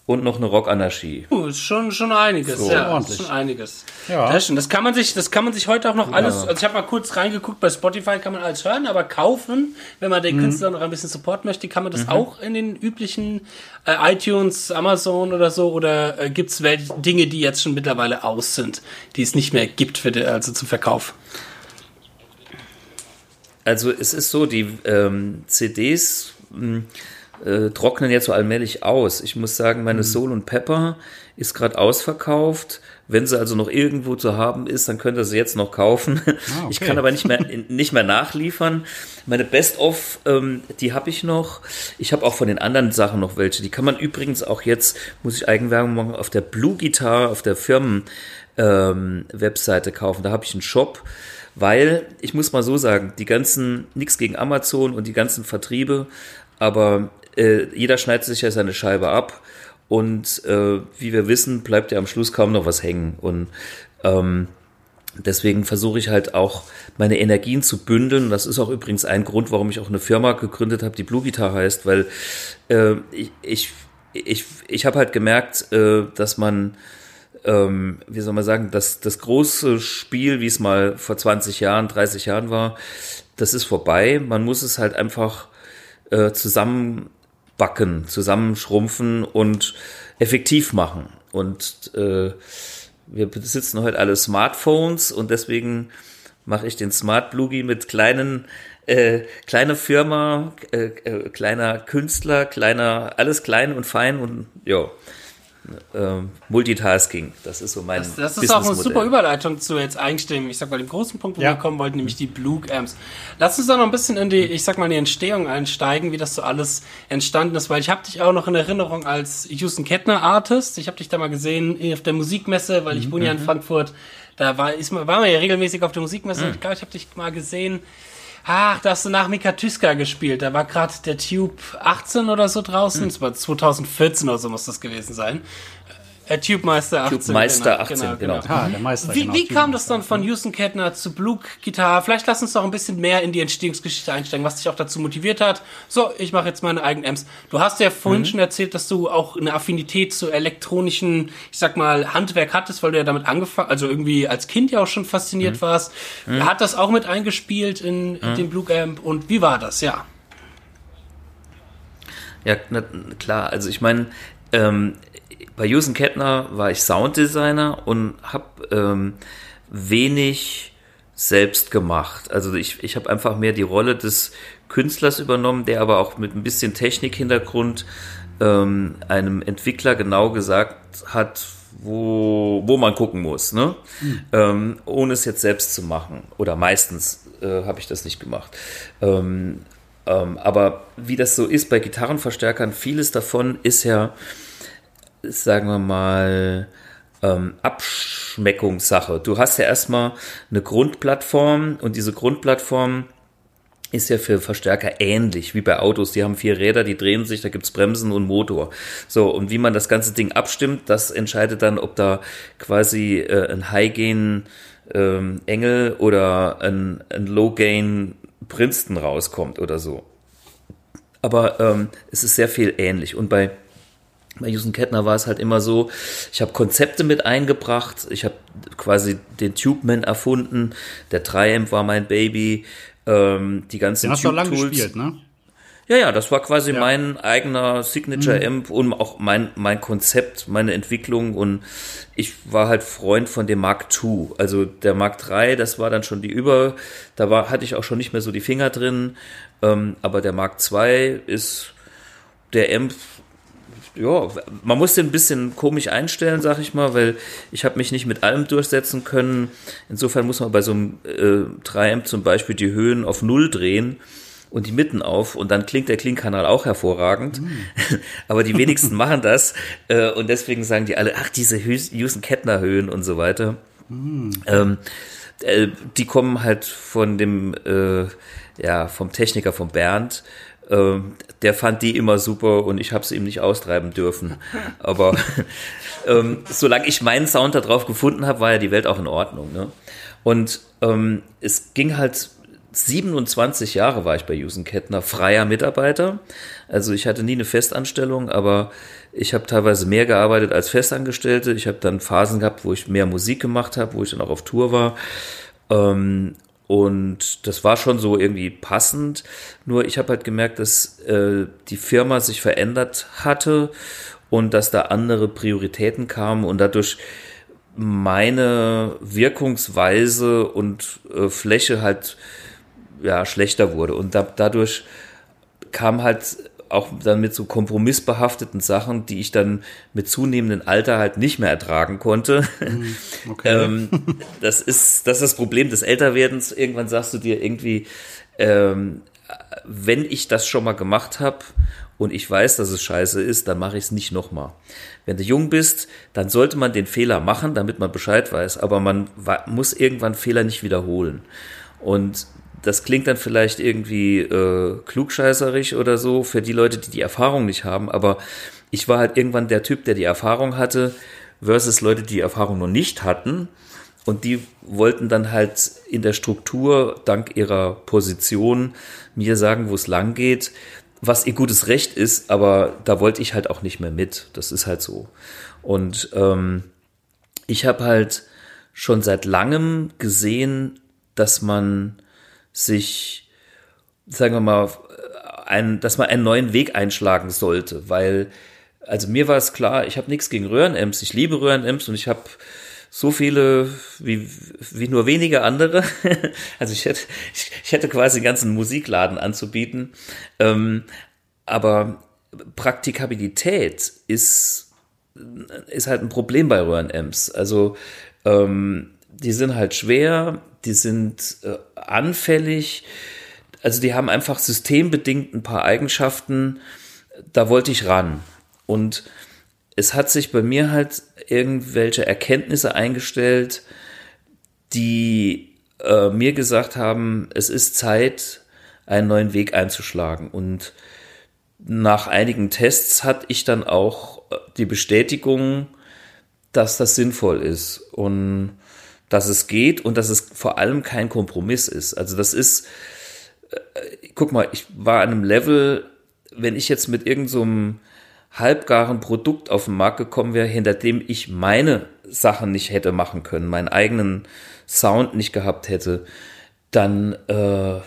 und noch eine Rockanarchie. Uh, ist schon, schon einiges, so, ja. Ordentlich. Schon einiges. Ja. Das, das, kann man sich, das kann man sich heute auch noch alles, ja. also ich habe mal kurz reingeguckt, bei Spotify kann man alles hören, aber kaufen, wenn man den mhm. Künstler noch ein bisschen supporten möchte, kann man das mhm. auch in den üblichen äh, iTunes, Amazon oder so, oder äh, gibt es Dinge, die jetzt schon mittlerweile aus sind, die es nicht mehr gibt für die, also zum Verkauf? Also es ist so, die ähm, CDs mh, hm, äh, trocknen jetzt so allmählich aus. Ich muss sagen, meine mhm. Soul und Pepper ist gerade ausverkauft. Wenn sie also noch irgendwo zu haben ist, dann könnt ihr sie jetzt noch kaufen. Ah, okay. Ich kann aber nicht mehr, nicht mehr nachliefern. Meine Best-of, ähm, die habe ich noch. Ich habe auch von den anderen Sachen noch welche. Die kann man übrigens auch jetzt, muss ich Eigenwerbung machen, auf der Blue Guitar, auf der Firmen-Webseite ähm, kaufen. Da habe ich einen Shop weil ich muss mal so sagen, die ganzen, nichts gegen Amazon und die ganzen Vertriebe, aber äh, jeder schneidet sich ja seine Scheibe ab und äh, wie wir wissen, bleibt ja am Schluss kaum noch was hängen. Und ähm, deswegen versuche ich halt auch meine Energien zu bündeln. Das ist auch übrigens ein Grund, warum ich auch eine Firma gegründet habe, die Blue Guitar heißt, weil äh, ich, ich, ich, ich habe halt gemerkt, äh, dass man ähm, wie soll man sagen, das, das große Spiel, wie es mal vor 20 Jahren, 30 Jahren war, das ist vorbei. Man muss es halt einfach äh, zusammenbacken, zusammenschrumpfen und effektiv machen. Und äh, wir besitzen heute alle Smartphones und deswegen mache ich den Smart Blugie mit kleinen äh, kleine Firma, äh, äh, kleiner Künstler, kleiner alles klein und fein und ja äh, Multitasking. Das ist so mein Das, das ist auch eine super Überleitung zu jetzt eigentlich dem, ich sag mal, dem großen Punkt, wo ja. wir kommen wollten, nämlich die Blue Amps. Lass uns da noch ein bisschen in die, ich sag mal, in die Entstehung einsteigen, wie das so alles entstanden ist, weil ich habe dich auch noch in Erinnerung als Houston Kettner Artist. Ich habe dich da mal gesehen auf der Musikmesse, weil ich mhm. wohne ja in. Frankfurt. Da war, ist, war man ja regelmäßig auf der Musikmesse. Mhm. Ich glaube, ich habe dich mal gesehen. Ach, da hast du nach Mika Tyska gespielt. Da war gerade der Tube 18 oder so draußen. Mhm. Das war 2014 oder so muss das gewesen sein. Äh, Tube Meister 18. Tube Meister genau, 18, genau. genau. genau. Ah, der Meister, wie, genau, wie kam das dann von Houston Kettner zu Blue Guitar? Vielleicht lass uns doch ein bisschen mehr in die Entstehungsgeschichte einsteigen, was dich auch dazu motiviert hat. So, ich mache jetzt meine eigenen Amps. Du hast ja vorhin mhm. schon erzählt, dass du auch eine Affinität zu elektronischen, ich sag mal, Handwerk hattest, weil du ja damit angefangen, also irgendwie als Kind ja auch schon fasziniert mhm. warst. Mhm. Hat das auch mit eingespielt in, in mhm. den Blue Amp und wie war das? Ja. Ja, na, klar. Also ich meine, ähm, bei Jusen Kettner war ich Sounddesigner und habe ähm, wenig selbst gemacht. Also ich, ich habe einfach mehr die Rolle des Künstlers übernommen, der aber auch mit ein bisschen Technikhintergrund ähm, einem Entwickler genau gesagt hat, wo, wo man gucken muss, ne? Mhm. Ähm, ohne es jetzt selbst zu machen. Oder meistens äh, habe ich das nicht gemacht. Ähm, ähm, aber wie das so ist bei Gitarrenverstärkern, vieles davon ist ja sagen wir mal, ähm, Abschmeckungssache. Du hast ja erstmal eine Grundplattform und diese Grundplattform ist ja für Verstärker ähnlich wie bei Autos. Die haben vier Räder, die drehen sich, da gibt's Bremsen und Motor. So, und wie man das ganze Ding abstimmt, das entscheidet dann, ob da quasi äh, ein High-Gain ähm, Engel oder ein, ein Low-Gain Princeton rauskommt oder so. Aber ähm, es ist sehr viel ähnlich. Und bei bei Houston Kettner war es halt immer so, ich habe Konzepte mit eingebracht, ich habe quasi den Tubeman erfunden, der Triumph war mein Baby ähm, die ganzen Den hast du lange gespielt, ne? Ja, ja, das war quasi ja. mein eigener Signature Amp und auch mein, mein Konzept, meine Entwicklung und ich war halt Freund von dem Mark II. Also der Mark III, das war dann schon die Über, da war, hatte ich auch schon nicht mehr so die Finger drin, ähm, aber der Mark II ist der Amp, ja, man muss den ein bisschen komisch einstellen, sag ich mal, weil ich habe mich nicht mit allem durchsetzen können. Insofern muss man bei so einem äh, 3-Amp zum Beispiel die Höhen auf Null drehen und die Mitten auf und dann klingt der Klingkanal auch hervorragend. Mm. Aber die wenigsten machen das äh, und deswegen sagen die alle, ach, diese Houston Kettner Höhen und so weiter. Mm. Ähm, äh, die kommen halt von dem, äh, ja, vom Techniker, von Bernd. Ähm, der fand die immer super und ich habe sie ihm nicht austreiben dürfen. Aber ähm, solange ich meinen Sound da drauf gefunden habe, war ja die Welt auch in Ordnung. Ne? Und ähm, es ging halt 27 Jahre war ich bei Jusen Kettner freier Mitarbeiter. Also ich hatte nie eine Festanstellung, aber ich habe teilweise mehr gearbeitet als Festangestellte. Ich habe dann Phasen gehabt, wo ich mehr Musik gemacht habe, wo ich dann auch auf Tour war. Ähm, und das war schon so irgendwie passend. Nur ich habe halt gemerkt, dass äh, die Firma sich verändert hatte und dass da andere Prioritäten kamen und dadurch meine Wirkungsweise und äh, Fläche halt ja, schlechter wurde. Und da, dadurch kam halt auch dann mit so kompromissbehafteten Sachen, die ich dann mit zunehmendem Alter halt nicht mehr ertragen konnte. Mhm, okay. ähm, das ist das ist das Problem des Älterwerdens. Irgendwann sagst du dir irgendwie, ähm, wenn ich das schon mal gemacht habe und ich weiß, dass es scheiße ist, dann mache ich es nicht nochmal. Wenn du jung bist, dann sollte man den Fehler machen, damit man Bescheid weiß, aber man muss irgendwann Fehler nicht wiederholen. Und das klingt dann vielleicht irgendwie äh, klugscheißerig oder so für die Leute, die die Erfahrung nicht haben, aber ich war halt irgendwann der Typ, der die Erfahrung hatte, versus Leute, die die Erfahrung noch nicht hatten. Und die wollten dann halt in der Struktur, dank ihrer Position, mir sagen, wo es lang geht, was ihr gutes Recht ist, aber da wollte ich halt auch nicht mehr mit. Das ist halt so. Und ähm, ich habe halt schon seit langem gesehen, dass man sich, sagen wir mal, ein, dass man einen neuen Weg einschlagen sollte, weil, also mir war es klar, ich habe nichts gegen Röhrenamps, ich liebe Röhrenamps und ich habe so viele wie, wie nur wenige andere. also ich hätte, ich, ich, hätte quasi einen ganzen Musikladen anzubieten. Ähm, aber Praktikabilität ist, ist halt ein Problem bei Röhrenamps. Also ähm, die sind halt schwer, die sind äh, anfällig, also die haben einfach systembedingt ein paar Eigenschaften, da wollte ich ran. Und es hat sich bei mir halt irgendwelche Erkenntnisse eingestellt, die äh, mir gesagt haben, es ist Zeit, einen neuen Weg einzuschlagen. Und nach einigen Tests hatte ich dann auch äh, die Bestätigung, dass das sinnvoll ist. Und dass es geht und dass es vor allem kein Kompromiss ist. Also das ist, äh, guck mal, ich war an einem Level, wenn ich jetzt mit irgendeinem so halbgaren Produkt auf den Markt gekommen wäre, hinter dem ich meine Sachen nicht hätte machen können, meinen eigenen Sound nicht gehabt hätte, dann, äh,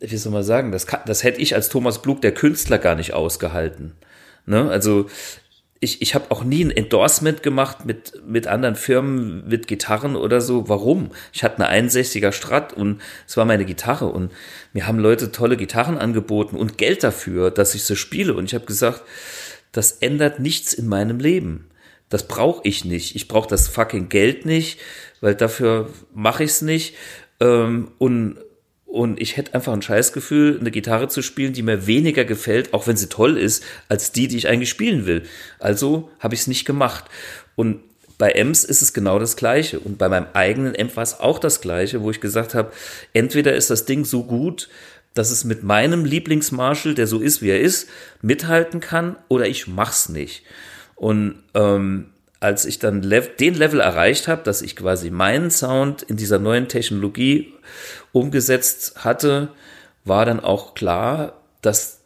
wie soll man sagen, das, kann, das hätte ich als Thomas Blug, der Künstler, gar nicht ausgehalten. Ne? Also ich, ich habe auch nie ein Endorsement gemacht mit, mit anderen Firmen, mit Gitarren oder so. Warum? Ich hatte eine 61er Strat und es war meine Gitarre und mir haben Leute tolle Gitarren angeboten und Geld dafür, dass ich sie spiele. Und ich habe gesagt, das ändert nichts in meinem Leben. Das brauche ich nicht. Ich brauche das fucking Geld nicht, weil dafür mache ich es nicht. Ähm, und und ich hätte einfach ein Scheißgefühl, eine Gitarre zu spielen, die mir weniger gefällt, auch wenn sie toll ist, als die, die ich eigentlich spielen will. Also habe ich es nicht gemacht. Und bei Ems ist es genau das Gleiche. Und bei meinem eigenen Amp war es auch das Gleiche, wo ich gesagt habe, entweder ist das Ding so gut, dass es mit meinem Lieblingsmarshall, der so ist, wie er ist, mithalten kann, oder ich mach's nicht. Und ähm, als ich dann den Level erreicht habe, dass ich quasi meinen Sound in dieser neuen Technologie umgesetzt hatte, war dann auch klar, dass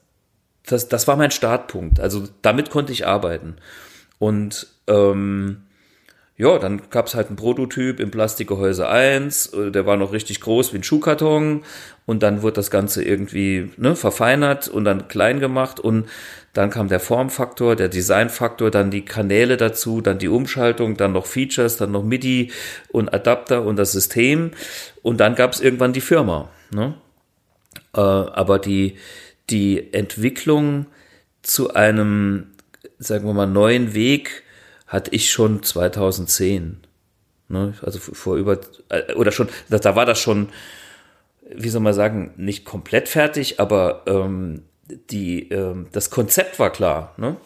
das, das war mein Startpunkt. Also damit konnte ich arbeiten. Und ähm, ja, dann gab's halt einen Prototyp im Plastikgehäuse 1, äh, der war noch richtig groß wie ein Schuhkarton und dann wurde das Ganze irgendwie ne, verfeinert und dann klein gemacht und dann kam der Formfaktor, der Designfaktor, dann die Kanäle dazu, dann die Umschaltung, dann noch Features, dann noch MIDI und Adapter und das System und dann gab's irgendwann die Firma. Ne? Äh, aber die, die Entwicklung zu einem, sagen wir mal, neuen Weg, hatte ich schon 2010. Ne? Also vor über, äh, oder schon, da war das schon, wie soll man sagen, nicht komplett fertig, aber ähm, die, ähm, das Konzept war klar. Ne?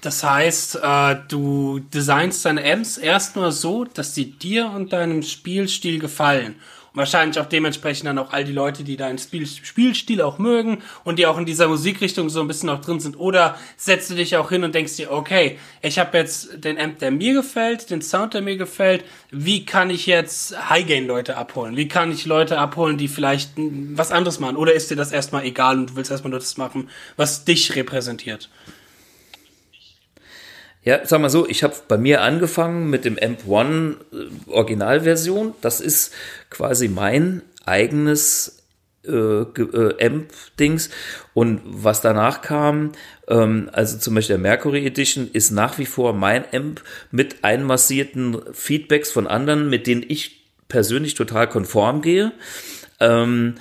Das heißt, äh, du designst deine Amps erst nur so, dass sie dir und deinem Spielstil gefallen wahrscheinlich auch dementsprechend dann auch all die Leute, die deinen Spiel, Spielstil auch mögen und die auch in dieser Musikrichtung so ein bisschen auch drin sind. Oder setzt du dich auch hin und denkst dir, okay, ich habe jetzt den Amp, der mir gefällt, den Sound, der mir gefällt. Wie kann ich jetzt High-Gain-Leute abholen? Wie kann ich Leute abholen, die vielleicht was anderes machen? Oder ist dir das erstmal egal und du willst erstmal nur das machen, was dich repräsentiert? Ja, sag mal so, ich habe bei mir angefangen mit dem Amp1 äh, Originalversion. Das ist quasi mein eigenes äh, äh, Amp-Dings. Und was danach kam, ähm, also zum Beispiel der Mercury Edition, ist nach wie vor mein Amp mit einmassierten Feedbacks von anderen, mit denen ich persönlich total konform gehe. Ähm,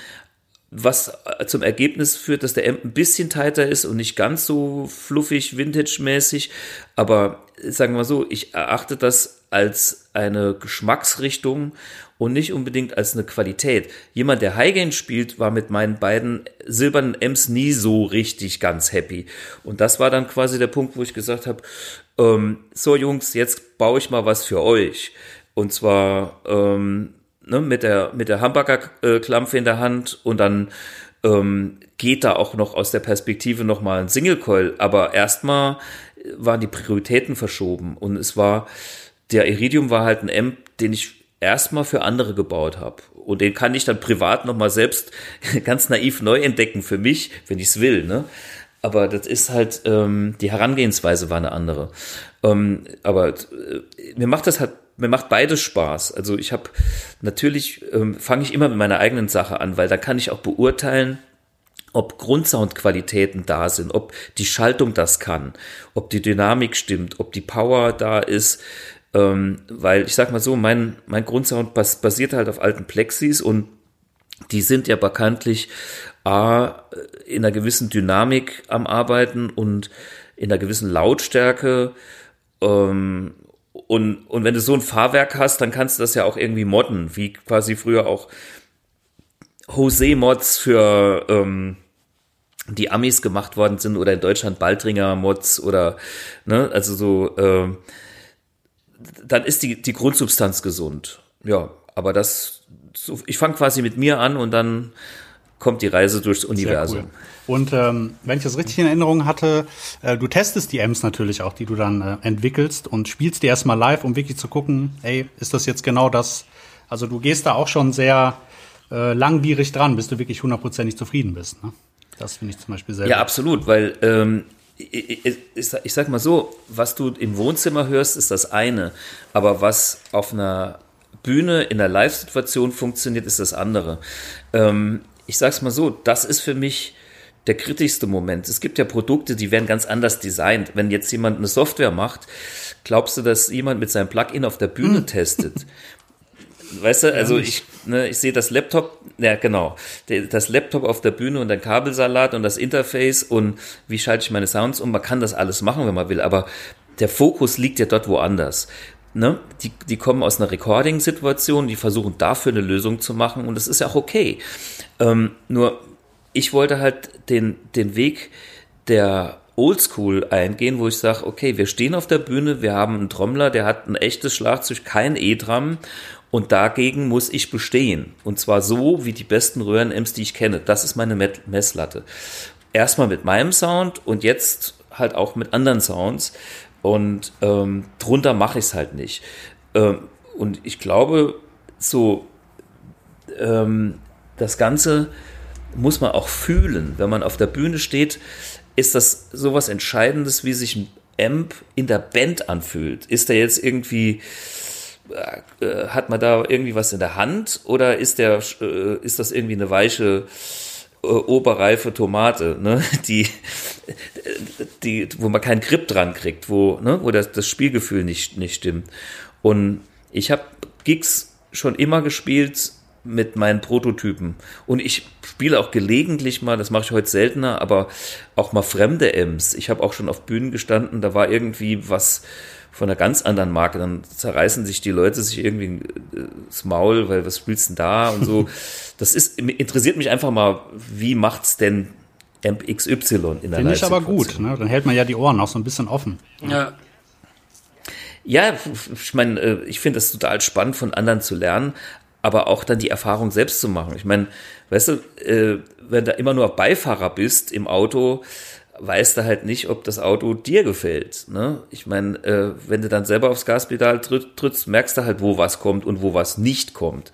was äh, zum Ergebnis führt, dass der Amp ein bisschen tighter ist und nicht ganz so fluffig, vintage-mäßig. Aber sagen wir mal so, ich erachte das als eine Geschmacksrichtung und nicht unbedingt als eine Qualität. Jemand, der Highgain spielt, war mit meinen beiden silbernen Amps nie so richtig ganz happy. Und das war dann quasi der Punkt, wo ich gesagt habe, ähm, so Jungs, jetzt baue ich mal was für euch. Und zwar ähm, ne, mit der, mit der Hamburger-Klampfe in der Hand und dann ähm, geht da auch noch aus der Perspektive nochmal ein Single Coil. Aber erstmal waren die Prioritäten verschoben und es war, der Iridium war halt ein Amp, den ich erstmal für andere gebaut habe. Und den kann ich dann privat nochmal selbst ganz naiv neu entdecken für mich, wenn ich es will. Ne? Aber das ist halt, ähm, die Herangehensweise war eine andere. Ähm, aber äh, mir macht das halt mir macht beides Spaß. Also ich habe natürlich ähm, fange ich immer mit meiner eigenen Sache an, weil da kann ich auch beurteilen, ob Grundsoundqualitäten da sind, ob die Schaltung das kann, ob die Dynamik stimmt, ob die Power da ist. Ähm, weil ich sag mal so, mein, mein Grundsound bas basiert halt auf alten Plexis und die sind ja bekanntlich A, in einer gewissen Dynamik am Arbeiten und in einer gewissen Lautstärke ähm, und, und wenn du so ein Fahrwerk hast, dann kannst du das ja auch irgendwie modden, wie quasi früher auch Jose-Mods für ähm, die Amis gemacht worden sind oder in Deutschland Baldringer-Mods oder, ne, also so, äh, dann ist die, die Grundsubstanz gesund. Ja, aber das, so, ich fange quasi mit mir an und dann kommt die Reise durchs Universum. Cool. Und ähm, wenn ich das richtig in Erinnerung hatte, äh, du testest die Amps natürlich auch, die du dann äh, entwickelst und spielst die erstmal live, um wirklich zu gucken, ey, ist das jetzt genau das? Also du gehst da auch schon sehr äh, langwierig dran, bis du wirklich hundertprozentig zufrieden bist. Ne? Das finde ich zum Beispiel sehr Ja, gut. absolut, weil ähm, ich, ich, ich sag mal so, was du im Wohnzimmer hörst, ist das eine. Aber was auf einer Bühne in einer Live-Situation funktioniert, ist das andere. Ähm, ich sag's mal so, das ist für mich der kritischste Moment. Es gibt ja Produkte, die werden ganz anders designt. Wenn jetzt jemand eine Software macht, glaubst du, dass jemand mit seinem Plugin auf der Bühne hm. testet? Weißt du, also ich, ne, ich sehe das Laptop, ja genau, das Laptop auf der Bühne und der Kabelsalat und das Interface und wie schalte ich meine Sounds um. Man kann das alles machen, wenn man will, aber der Fokus liegt ja dort woanders. Ne? Die, die kommen aus einer Recording-Situation, die versuchen dafür eine Lösung zu machen und das ist ja auch okay. Ähm, nur ich wollte halt den, den Weg der Oldschool eingehen, wo ich sage, okay, wir stehen auf der Bühne, wir haben einen Trommler, der hat ein echtes Schlagzeug, kein E-Drum und dagegen muss ich bestehen. Und zwar so wie die besten Röhren-Ems, die ich kenne. Das ist meine Messlatte. Erstmal mit meinem Sound und jetzt halt auch mit anderen Sounds. Und ähm, drunter mache ich es halt nicht. Ähm, und ich glaube, so ähm, das Ganze muss man auch fühlen. Wenn man auf der Bühne steht, ist das sowas Entscheidendes, wie sich Amp in der Band anfühlt. Ist der jetzt irgendwie, äh, hat man da irgendwie was in der Hand oder ist der, äh, ist das irgendwie eine weiche äh, oberreife Tomate, ne? die, die, wo man keinen Grip dran kriegt, wo, ne? wo das, das Spielgefühl nicht, nicht stimmt. Und ich habe Gigs schon immer gespielt mit meinen Prototypen. Und ich spiele auch gelegentlich mal, das mache ich heute seltener, aber auch mal fremde M's. Ich habe auch schon auf Bühnen gestanden, da war irgendwie was von einer ganz anderen Marke. Dann zerreißen sich die Leute sich irgendwie das Maul, weil was spielst du denn da und so. Das ist, interessiert mich einfach mal, wie macht's denn Amp XY in der Finde ich aber gut, ne? Dann hält man ja die Ohren auch so ein bisschen offen. Ja. Ja, ich meine, äh, ich finde das total spannend, von anderen zu lernen, aber auch dann die Erfahrung selbst zu machen. Ich meine, weißt du, äh, wenn du immer nur Beifahrer bist im Auto, weißt du halt nicht, ob das Auto dir gefällt. Ne? Ich meine, äh, wenn du dann selber aufs Gaspedal trittst, merkst du halt, wo was kommt und wo was nicht kommt.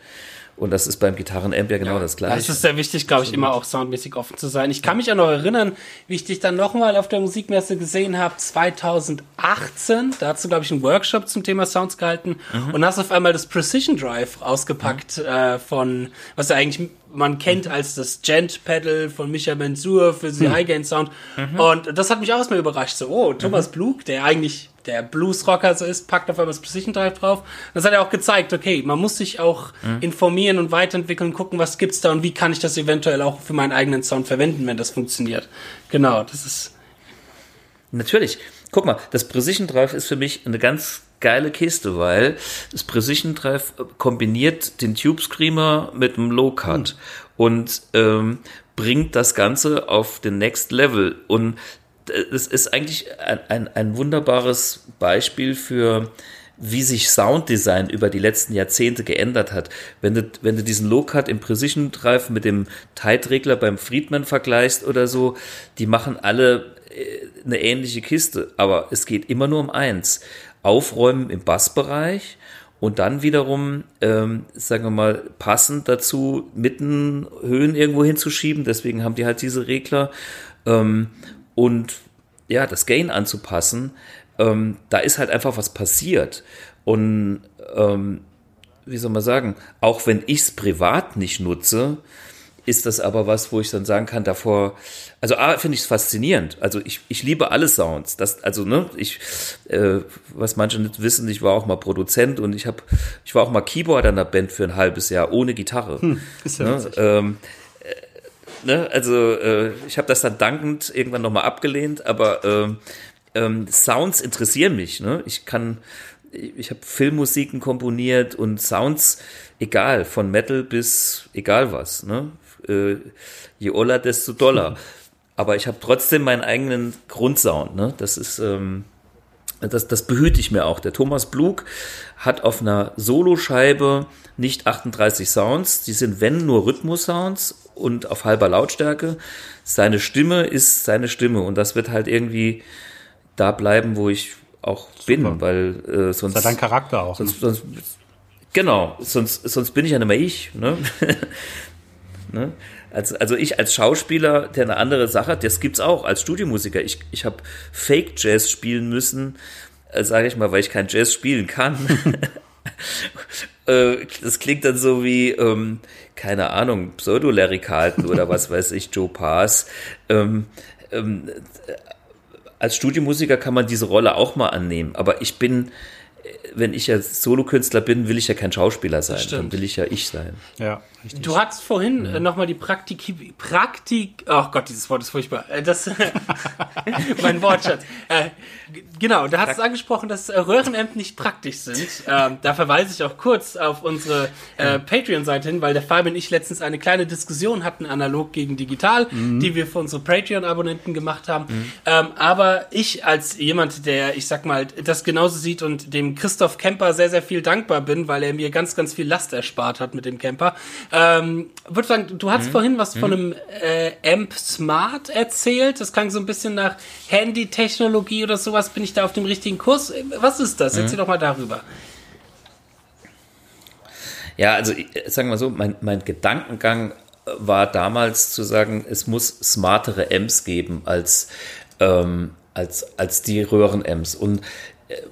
Und das ist beim Gitarrenamp ja genau ja, das gleiche. Das ist sehr wichtig, glaube ich, immer auch soundmäßig offen zu sein. Ich kann mich auch noch erinnern, wie ich dich dann nochmal auf der Musikmesse gesehen habe, 2018. Da hast du, glaube ich, einen Workshop zum Thema Sounds gehalten mhm. und hast auf einmal das Precision Drive ausgepackt mhm. äh, von, was ja eigentlich man kennt als das Gent Pedal von Micha Mensur für den mhm. High Gain Sound. Mhm. Und das hat mich auch erstmal überrascht. So, oh, Thomas mhm. Blug, der eigentlich der Bluesrocker so ist, packt auf einmal das Precision Drive drauf. Das hat er auch gezeigt, okay, man muss sich auch mhm. informieren und weiterentwickeln, gucken, was gibt's da und wie kann ich das eventuell auch für meinen eigenen Sound verwenden, wenn das funktioniert. Genau, das ist. Natürlich. Guck mal, das Precision Drive ist für mich eine ganz geile Kiste, weil das Precision Drive kombiniert den Tube Screamer mit dem Low Cut mhm. und ähm, bringt das Ganze auf den Next Level. Und es ist eigentlich ein, ein, ein wunderbares Beispiel für wie sich Sounddesign über die letzten Jahrzehnte geändert hat. Wenn du, wenn du diesen Low-Cut im Precision Drive mit dem Tight-Regler beim Friedman vergleichst oder so, die machen alle äh, eine ähnliche Kiste, aber es geht immer nur um eins. Aufräumen im Bassbereich und dann wiederum, ähm, sagen wir mal, passend dazu mitten Höhen irgendwo hinzuschieben. Deswegen haben die halt diese Regler. Ähm, und ja, das Gain anzupassen, ähm, da ist halt einfach was passiert. Und ähm, wie soll man sagen, auch wenn ich es privat nicht nutze, ist das aber was, wo ich dann sagen kann, davor, also A, finde ich es faszinierend. Also ich, ich liebe alle Sounds. Das, also, ne, ich, äh, was manche nicht wissen, ich war auch mal Produzent und ich habe, ich war auch mal Keyboarder in der Band für ein halbes Jahr ohne Gitarre. Hm, ist ja ne? Ähm, Ne? Also äh, ich habe das dann dankend irgendwann nochmal abgelehnt, aber ähm, ähm, Sounds interessieren mich. Ne? Ich kann, ich habe Filmmusiken komponiert und Sounds, egal, von Metal bis egal was. Ne? Äh, je oller, desto doller. Aber ich habe trotzdem meinen eigenen Grundsound. Ne? Das ist, ähm, das, das behüte ich mir auch. Der Thomas Blug hat auf einer Soloscheibe nicht 38 Sounds, die sind wenn nur Rhythmus-Sounds und auf halber Lautstärke. Seine Stimme ist seine Stimme und das wird halt irgendwie da bleiben, wo ich auch Super. bin, weil äh, sonst. Das ist dein Charakter auch. Sonst, ne? sonst, genau, sonst, sonst bin ich ja nicht mehr ich. Ne? ne? Also, also ich als Schauspieler, der eine andere Sache hat, das gibt's auch als Studiomusiker. Ich, ich habe Fake Jazz spielen müssen, äh, sage ich mal, weil ich kein Jazz spielen kann. Äh, das klingt dann so wie, ähm, keine Ahnung, Pseudo-Lerikalten oder was weiß ich, Joe Pass. Ähm, ähm, als Studiomusiker kann man diese Rolle auch mal annehmen, aber ich bin wenn ich ja Solokünstler bin, will ich ja kein Schauspieler sein. Dann will ich ja ich sein. Ja, richtig. Du hattest vorhin ja. Äh, nochmal die Praktik, Praktik, oh Gott, dieses Wort ist furchtbar. Äh, das, mein Wortschatz. Äh, genau, da hast du angesprochen, dass Röhrenämter nicht praktisch sind. Ähm, da verweise ich auch kurz auf unsere äh, Patreon-Seite hin, weil der Fabian und ich letztens eine kleine Diskussion hatten, analog gegen digital, mhm. die wir für unsere Patreon-Abonnenten gemacht haben. Mhm. Ähm, aber ich als jemand, der, ich sag mal, das genauso sieht und dem Christoph Kemper sehr, sehr viel dankbar bin, weil er mir ganz, ganz viel Last erspart hat mit dem Camper. Ähm, würde sagen, du hast mhm. vorhin was mhm. von einem äh, Amp Smart erzählt. Das klang so ein bisschen nach Handy-Technologie oder sowas. Bin ich da auf dem richtigen Kurs? Was ist das? Mhm. Erzähl doch mal darüber. Ja, also sagen wir so, mein, mein Gedankengang war damals zu sagen, es muss smartere Amps geben als ähm, als, als die Röhren-Ems. Und äh,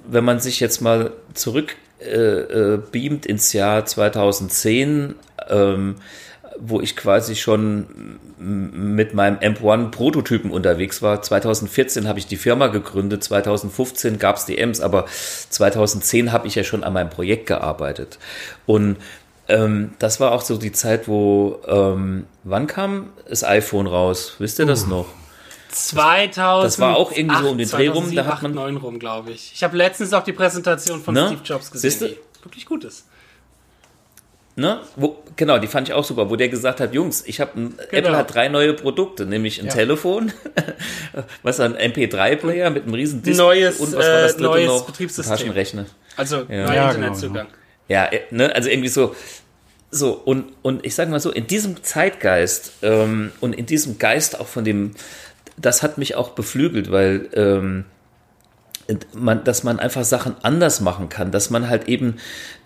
wenn man sich jetzt mal zurück äh, äh, beamt ins Jahr 2010, ähm, wo ich quasi schon mit meinem M1-Prototypen unterwegs war. 2014 habe ich die Firma gegründet, 2015 gab es die Ems, aber 2010 habe ich ja schon an meinem Projekt gearbeitet. Und ähm, das war auch so die Zeit, wo, ähm, wann kam das iPhone raus? Wisst ihr das uh. noch? 2000. Das war auch irgendwie so um den Dreh rum. Da hat man 9 rum, glaube ich. Ich habe letztens auch die Präsentation von ne? Steve Jobs gesehen, Siehste? die wirklich gut ist. Ne? Wo, genau, die fand ich auch super, wo der gesagt hat, Jungs, ich habe genau. Apple hat drei neue Produkte, nämlich ein ja. Telefon, was ein MP3-Player mit einem riesen Display neues, und was war das äh, dritte neues noch? Betriebssystem. Taschenrechner. Also ja. neuer ja, Internetzugang. Genau. Ja, äh, ne, also irgendwie so, so und und ich sage mal so, in diesem Zeitgeist ähm, und in diesem Geist auch von dem, das hat mich auch beflügelt, weil ähm, man, dass man einfach Sachen anders machen kann, dass man halt eben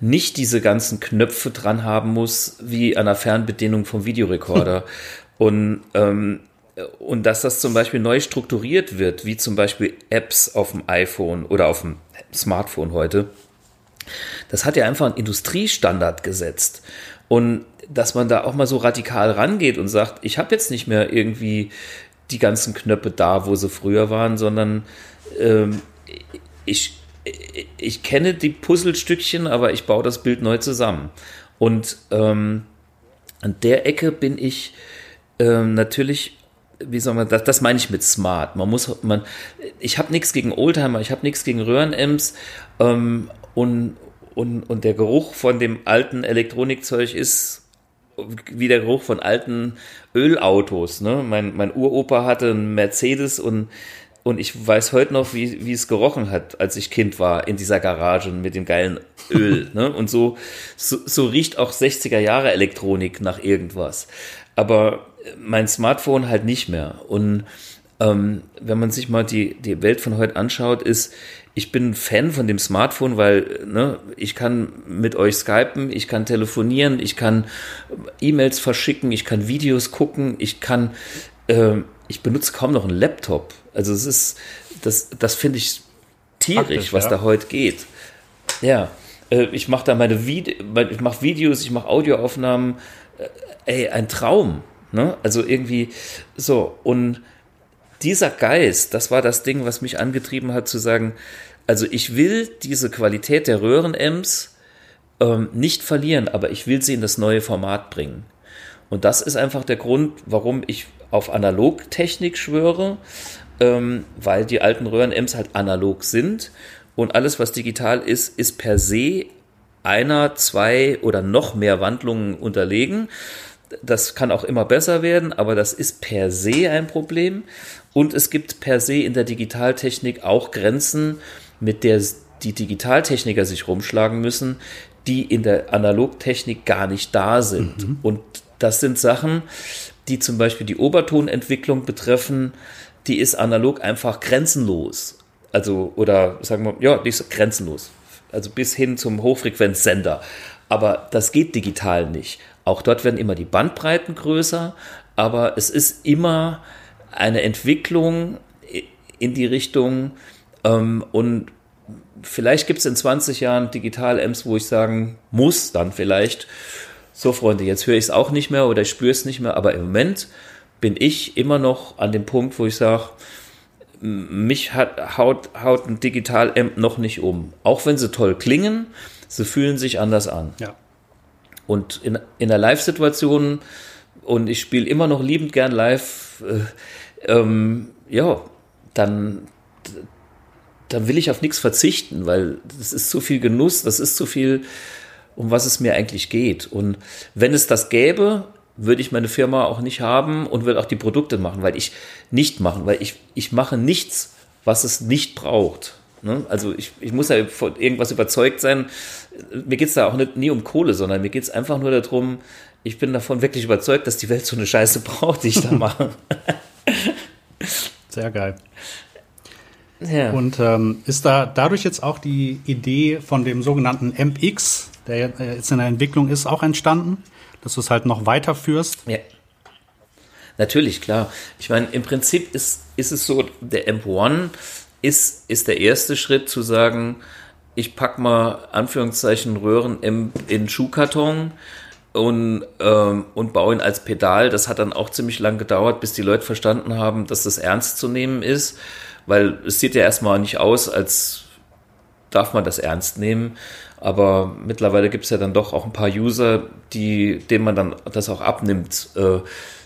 nicht diese ganzen Knöpfe dran haben muss, wie an der Fernbedienung vom Videorekorder. und, ähm, und dass das zum Beispiel neu strukturiert wird, wie zum Beispiel Apps auf dem iPhone oder auf dem Smartphone heute. Das hat ja einfach einen Industriestandard gesetzt. Und dass man da auch mal so radikal rangeht und sagt, ich habe jetzt nicht mehr irgendwie die ganzen Knöpfe da, wo sie früher waren, sondern ähm, ich, ich kenne die Puzzlestückchen, aber ich baue das Bild neu zusammen. Und ähm, an der Ecke bin ich ähm, natürlich, wie soll man das, das meine ich mit smart. Man muss, man, ich habe nichts gegen Oldtimer, ich habe nichts gegen Röhrenems ähm, und, und, und der Geruch von dem alten Elektronikzeug ist wie der Geruch von alten Ölautos. Ne? Mein, mein Uropa hatte einen Mercedes und und ich weiß heute noch, wie, wie es gerochen hat, als ich Kind war in dieser Garage mit dem geilen Öl. ne? Und so, so, so riecht auch 60er Jahre Elektronik nach irgendwas. Aber mein Smartphone halt nicht mehr. Und ähm, wenn man sich mal die, die Welt von heute anschaut, ist, ich bin Fan von dem Smartphone, weil ne, ich kann mit euch skypen, ich kann telefonieren, ich kann E-Mails verschicken, ich kann Videos gucken, ich kann, äh, ich benutze kaum noch einen Laptop. Also es ist, das, das finde ich tierisch, Praktisch, was ja. da heute geht. Ja, äh, ich mache da meine Vide ich mache Videos, ich mache Audioaufnahmen. Äh, ey, ein Traum. Ne? Also irgendwie so. Und dieser Geist, das war das Ding, was mich angetrieben hat zu sagen, also ich will diese Qualität der Röhren-Ems ähm, nicht verlieren, aber ich will sie in das neue Format bringen. Und das ist einfach der Grund, warum ich auf Analogtechnik schwöre, ähm, weil die alten Röhren-Ems halt analog sind und alles, was digital ist, ist per se einer, zwei oder noch mehr Wandlungen unterlegen. Das kann auch immer besser werden, aber das ist per se ein Problem. Und es gibt per se in der Digitaltechnik auch Grenzen, mit der die Digitaltechniker sich rumschlagen müssen, die in der Analogtechnik gar nicht da sind. Mhm. Und das sind Sachen, die zum Beispiel die Obertonentwicklung betreffen, die ist analog einfach grenzenlos. Also, oder sagen wir, ja, die ist grenzenlos. Also bis hin zum Hochfrequenzsender. Aber das geht digital nicht. Auch dort werden immer die Bandbreiten größer, aber es ist immer eine Entwicklung in die Richtung ähm, und vielleicht gibt es in 20 Jahren Digital-Ems, wo ich sagen muss, dann vielleicht, so Freunde, jetzt höre ich es auch nicht mehr oder ich spüre es nicht mehr, aber im Moment bin ich immer noch an dem Punkt, wo ich sage, mich hat, haut, haut ein Digital-Amp noch nicht um. Auch wenn sie toll klingen, sie fühlen sich anders an. Ja. Und in, in der Live-Situation, und ich spiele immer noch liebend gern live, äh, ähm, ja, dann, dann will ich auf nichts verzichten, weil das ist zu viel Genuss, das ist zu viel, um was es mir eigentlich geht. Und wenn es das gäbe, würde ich meine Firma auch nicht haben und würde auch die Produkte machen, weil ich nicht machen, weil ich, ich mache nichts, was es nicht braucht. Ne? Also ich, ich muss ja von irgendwas überzeugt sein. Mir geht es da auch nicht, nie um Kohle, sondern mir geht es einfach nur darum, ich bin davon wirklich überzeugt, dass die Welt so eine Scheiße braucht, die ich da mache. Sehr geil. Ja. Und ähm, ist da dadurch jetzt auch die Idee von dem sogenannten MX, der jetzt in der Entwicklung ist, auch entstanden? dass du es halt noch weiterführst? Ja. Natürlich, klar. Ich meine, im Prinzip ist, ist es so, der MP1 ist, ist der erste Schritt zu sagen, ich pack mal Anführungszeichen Röhren in, in Schuhkarton und, ähm, und baue ihn als Pedal. Das hat dann auch ziemlich lang gedauert, bis die Leute verstanden haben, dass das ernst zu nehmen ist, weil es sieht ja erstmal nicht aus, als darf man das ernst nehmen. Aber mittlerweile gibt es ja dann doch auch ein paar User, die, denen man dann das auch abnimmt. Äh,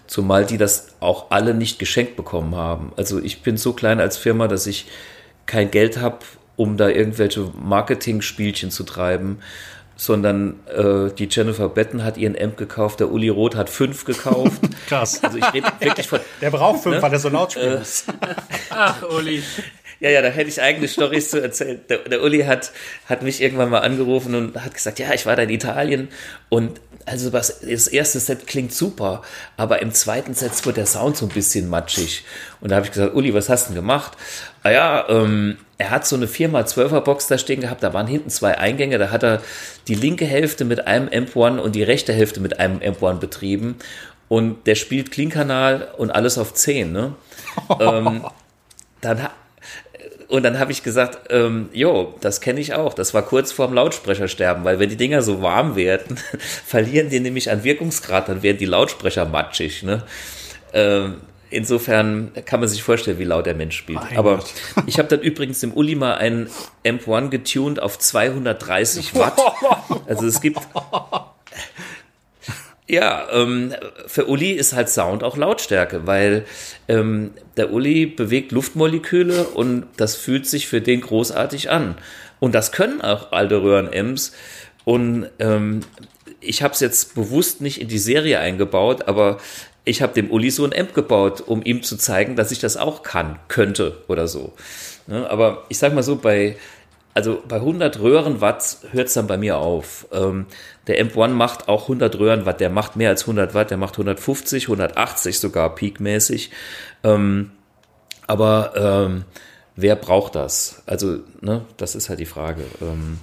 zumal die das auch alle nicht geschenkt bekommen haben. Also ich bin so klein als Firma, dass ich kein Geld habe, um da irgendwelche Marketing-Spielchen zu treiben sondern äh, die Jennifer Betten hat ihren Amp gekauft, der Uli Roth hat fünf gekauft. Krass. Also ich rede wirklich von. Der braucht fünf, ne? weil er so laut spielt. Äh, Ach, Uli. Ja, ja, da hätte ich eigene Storys zu erzählen. Der, der Uli hat, hat mich irgendwann mal angerufen und hat gesagt, ja, ich war da in Italien und also was, das erste Set klingt super, aber im zweiten Set wird der Sound so ein bisschen matschig. Und da habe ich gesagt, Uli, was hast du denn gemacht? Ah ja, ähm, er hat so eine 4x12er Box da stehen gehabt, da waren hinten zwei Eingänge, da hat er die linke Hälfte mit einem Amp1 und die rechte Hälfte mit einem Amp1 betrieben. Und der spielt Clean-Kanal und alles auf 10, ne? ähm, dann, und dann habe ich gesagt, ähm, jo, das kenne ich auch. Das war kurz vorm Lautsprechersterben, weil wenn die Dinger so warm werden, verlieren die nämlich an Wirkungsgrad, dann werden die Lautsprecher matschig. Ne? Ähm, insofern kann man sich vorstellen, wie laut der Mensch spielt. Mein Aber ich habe dann übrigens im Uli mal einen M1 getuned auf 230 Watt. Also es gibt ja, ähm, für Uli ist halt Sound auch Lautstärke, weil ähm, der Uli bewegt Luftmoleküle und das fühlt sich für den großartig an. Und das können auch alte Röhren-Ems. Und ähm, ich habe es jetzt bewusst nicht in die Serie eingebaut, aber ich habe dem Uli so ein Amp gebaut, um ihm zu zeigen, dass ich das auch kann, könnte oder so. Ne? Aber ich sag mal so, bei also bei 100 Röhrenwatt hört es dann bei mir auf. Ähm, der M1 macht auch 100 Röhrenwatt, der macht mehr als 100 Watt, der macht 150, 180 sogar peakmäßig. Ähm, aber ähm, wer braucht das? Also, ne, das ist halt die Frage. Ähm,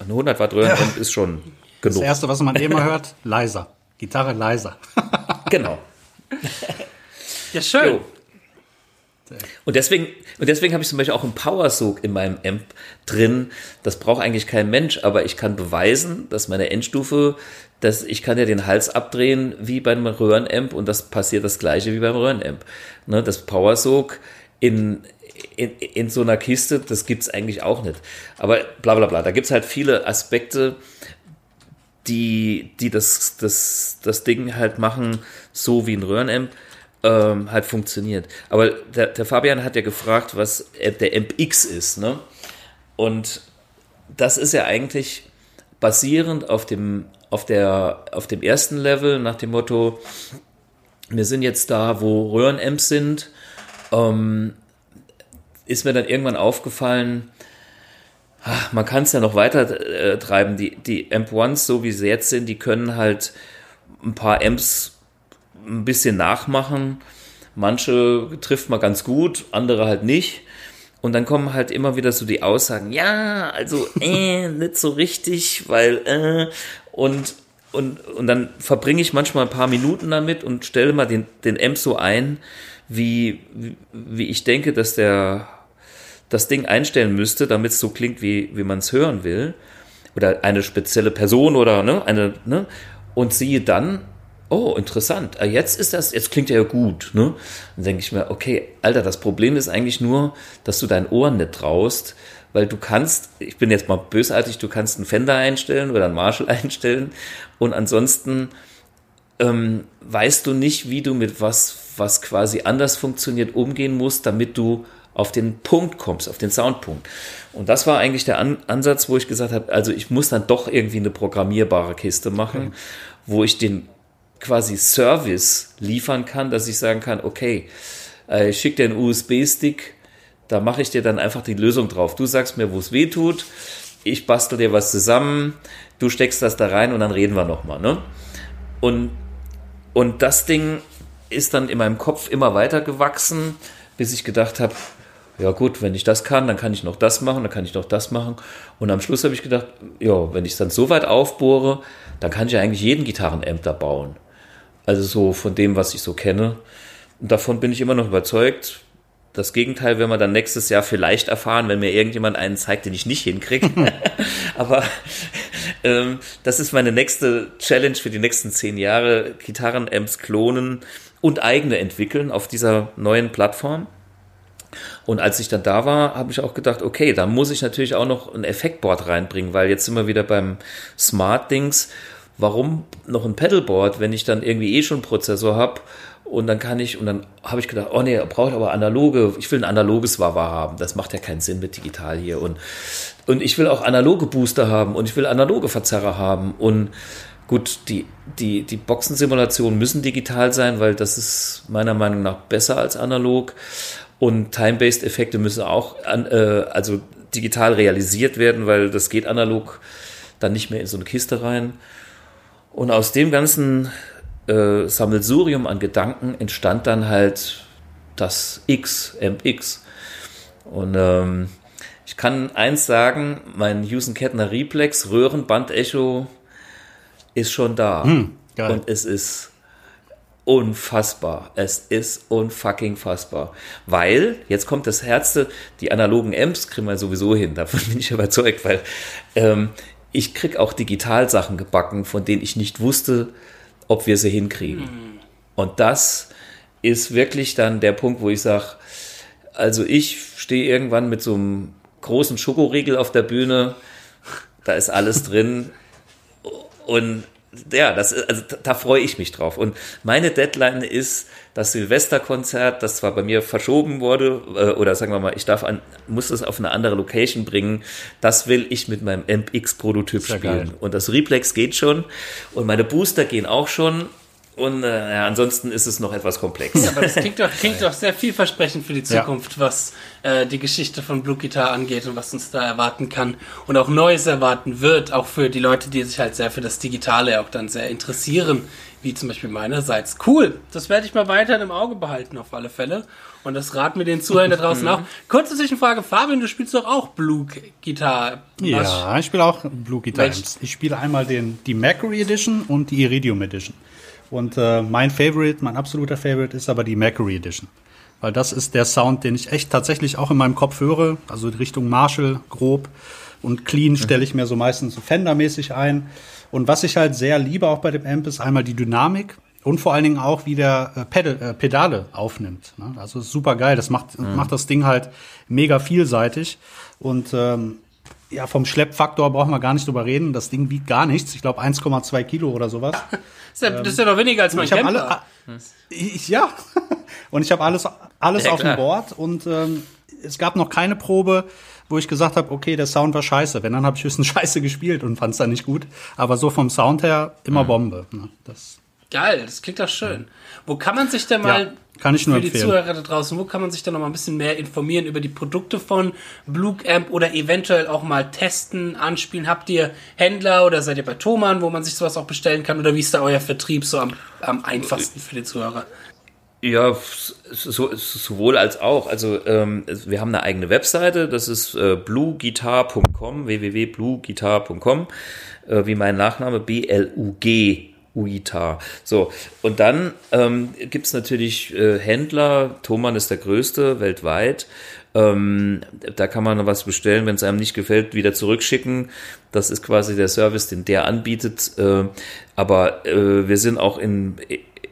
eine 100 Watt Röhrenamp ja. ist schon genug. Das Erste, was man immer hört, leiser. Gitarre leiser. genau. Ja, schön. Jo. Und deswegen, und deswegen habe ich zum Beispiel auch einen Power-Sog in meinem Amp drin. Das braucht eigentlich kein Mensch, aber ich kann beweisen, dass meine Endstufe, dass ich kann ja den Hals abdrehen wie beim Röhrenamp und das passiert das gleiche wie beim Röhrenamp. Ne, das Power-Sog in, in, in so einer Kiste, das gibt es eigentlich auch nicht. Aber bla bla bla, da gibt es halt viele Aspekte, die, die das, das, das Ding halt machen, so wie ein Röhrenamp ähm, halt funktioniert. Aber der, der, Fabian hat ja gefragt, was der MX ist, ne? Und das ist ja eigentlich basierend auf dem, auf der, auf dem ersten Level nach dem Motto, wir sind jetzt da, wo Röhrenamps sind, ähm, ist mir dann irgendwann aufgefallen, ach, man kann es ja noch weiter äh, treiben. Die, die Amp-1s, so wie sie jetzt sind, die können halt ein paar Amps ein bisschen nachmachen. Manche trifft man ganz gut, andere halt nicht. Und dann kommen halt immer wieder so die Aussagen, ja, also äh, nicht so richtig, weil äh, und und, und dann verbringe ich manchmal ein paar Minuten damit und stelle mal den, den Amp so ein, wie, wie ich denke, dass der das Ding einstellen müsste, damit es so klingt, wie, wie man es hören will. Oder eine spezielle Person oder ne, eine, ne? Und siehe dann, oh, interessant, ah, jetzt ist das, jetzt klingt ja gut, ne? Dann denke ich mir, okay, Alter, das Problem ist eigentlich nur, dass du dein Ohr nicht traust, weil du kannst, ich bin jetzt mal bösartig, du kannst einen Fender einstellen oder einen Marshall einstellen und ansonsten ähm, weißt du nicht, wie du mit was, was quasi anders funktioniert, umgehen musst, damit du auf den Punkt kommst, auf den Soundpunkt. Und das war eigentlich der An Ansatz, wo ich gesagt habe, also ich muss dann doch irgendwie eine programmierbare Kiste machen, okay. wo ich den quasi Service liefern kann, dass ich sagen kann, okay, äh, ich schicke dir einen USB-Stick, da mache ich dir dann einfach die Lösung drauf. Du sagst mir, wo es weh tut, ich bastel dir was zusammen, du steckst das da rein und dann reden wir nochmal. Ne? Und, und das Ding ist dann in meinem Kopf immer weiter gewachsen, bis ich gedacht habe, ja gut, wenn ich das kann, dann kann ich noch das machen, dann kann ich noch das machen. Und am Schluss habe ich gedacht, ja, wenn ich es dann so weit aufbohre, dann kann ich ja eigentlich jeden Gitarrenamp da bauen. Also so von dem, was ich so kenne. Und davon bin ich immer noch überzeugt. Das Gegenteil werden wir dann nächstes Jahr vielleicht erfahren, wenn mir irgendjemand einen zeigt, den ich nicht hinkriege. Aber ähm, das ist meine nächste Challenge für die nächsten zehn Jahre. Gitarren-Amps klonen und eigene entwickeln auf dieser neuen Plattform. Und als ich dann da war, habe ich auch gedacht, okay, da muss ich natürlich auch noch ein Effektboard reinbringen, weil jetzt sind wir wieder beim Smart-Dings. Warum noch ein Pedalboard, wenn ich dann irgendwie eh schon einen Prozessor habe und dann kann ich, und dann habe ich gedacht, oh nee, braucht aber analoge, ich will ein analoges Wawa haben. Das macht ja keinen Sinn mit digital hier. Und, und ich will auch analoge Booster haben und ich will analoge Verzerrer haben. Und gut, die, die, die Boxensimulationen müssen digital sein, weil das ist meiner Meinung nach besser als analog. Und Time-Based Effekte müssen auch an, äh, also digital realisiert werden, weil das geht analog dann nicht mehr in so eine Kiste rein. Und aus dem ganzen äh, Sammelsurium an Gedanken entstand dann halt das X, MX. Und ähm, ich kann eins sagen, mein Houston Kettner Replex Röhrenband-Echo ist schon da. Hm, und es ist unfassbar. Es ist unfucking fassbar. Weil, jetzt kommt das Herze, die analogen Amps kriegen wir sowieso hin. Davon bin ich überzeugt, weil ähm, ich krieg auch Digitalsachen gebacken, von denen ich nicht wusste, ob wir sie hinkriegen. Mhm. Und das ist wirklich dann der Punkt, wo ich sage, also ich stehe irgendwann mit so einem großen Schokoriegel auf der Bühne, da ist alles drin und ja, das, also da freue ich mich drauf. Und meine Deadline ist das Silvesterkonzert, das zwar bei mir verschoben wurde, äh, oder sagen wir mal, ich darf an, muss es auf eine andere Location bringen. Das will ich mit meinem MX-Prototyp spielen. Geil. Und das Replex geht schon. Und meine Booster gehen auch schon. Und äh, ja, ansonsten ist es noch etwas komplex. Ja, aber das klingt doch, klingt doch sehr vielversprechend für die Zukunft, ja. was äh, die Geschichte von Blue Guitar angeht und was uns da erwarten kann und auch Neues erwarten wird, auch für die Leute, die sich halt sehr für das Digitale auch dann sehr interessieren, wie zum Beispiel meinerseits. Cool, das werde ich mal weiter im Auge behalten auf alle Fälle und das raten wir den Zuhörern da draußen auch. Kurze Zwischenfrage, Fabian, du spielst doch auch Blue Guitar. Ja, ich spiele auch Blue Guitar. Ich spiele einmal den, die Mercury Edition und die Iridium Edition. Und äh, mein Favorite, mein absoluter Favorite ist aber die Mercury Edition. Weil das ist der Sound, den ich echt tatsächlich auch in meinem Kopf höre. Also Richtung Marshall grob und clean stelle ich mir so meistens so Fender-mäßig ein. Und was ich halt sehr liebe auch bei dem Amp ist einmal die Dynamik und vor allen Dingen auch, wie der äh, Pedal, äh, Pedale aufnimmt. Ne? Also super geil. Das macht, mhm. macht das Ding halt mega vielseitig. Und ähm, ja, vom Schleppfaktor brauchen wir gar nicht drüber reden. Das Ding wiegt gar nichts. Ich glaube 1,2 Kilo oder sowas. das, ist ja, das ist ja noch weniger als mein ich Camper. Alle, ich, ja, und ich habe alles, alles ja, auf dem Board und ähm, es gab noch keine Probe, wo ich gesagt habe, okay, der Sound war scheiße. Wenn, dann habe ich höchstens scheiße gespielt und fand es dann nicht gut. Aber so vom Sound her immer mhm. Bombe. Ne? Das Geil, das klingt doch schön. Wo kann man sich denn mal, ja, kann ich nur für die Zuhörer da draußen, wo kann man sich denn noch mal ein bisschen mehr informieren über die Produkte von Blue Amp oder eventuell auch mal testen, anspielen? Habt ihr Händler oder seid ihr bei Thomann, wo man sich sowas auch bestellen kann? Oder wie ist da euer Vertrieb so am, am einfachsten für die Zuhörer? Ja, so, sowohl als auch. Also ähm, wir haben eine eigene Webseite, das ist äh, blueguitar.com, www.blueguitar.com, äh, wie mein Nachname, B-L-U-G UITA. So, und dann ähm, gibt natürlich äh, Händler, Thomann ist der größte weltweit. Ähm, da kann man was bestellen, wenn es einem nicht gefällt, wieder zurückschicken. Das ist quasi der Service, den der anbietet. Äh, aber äh, wir sind auch in,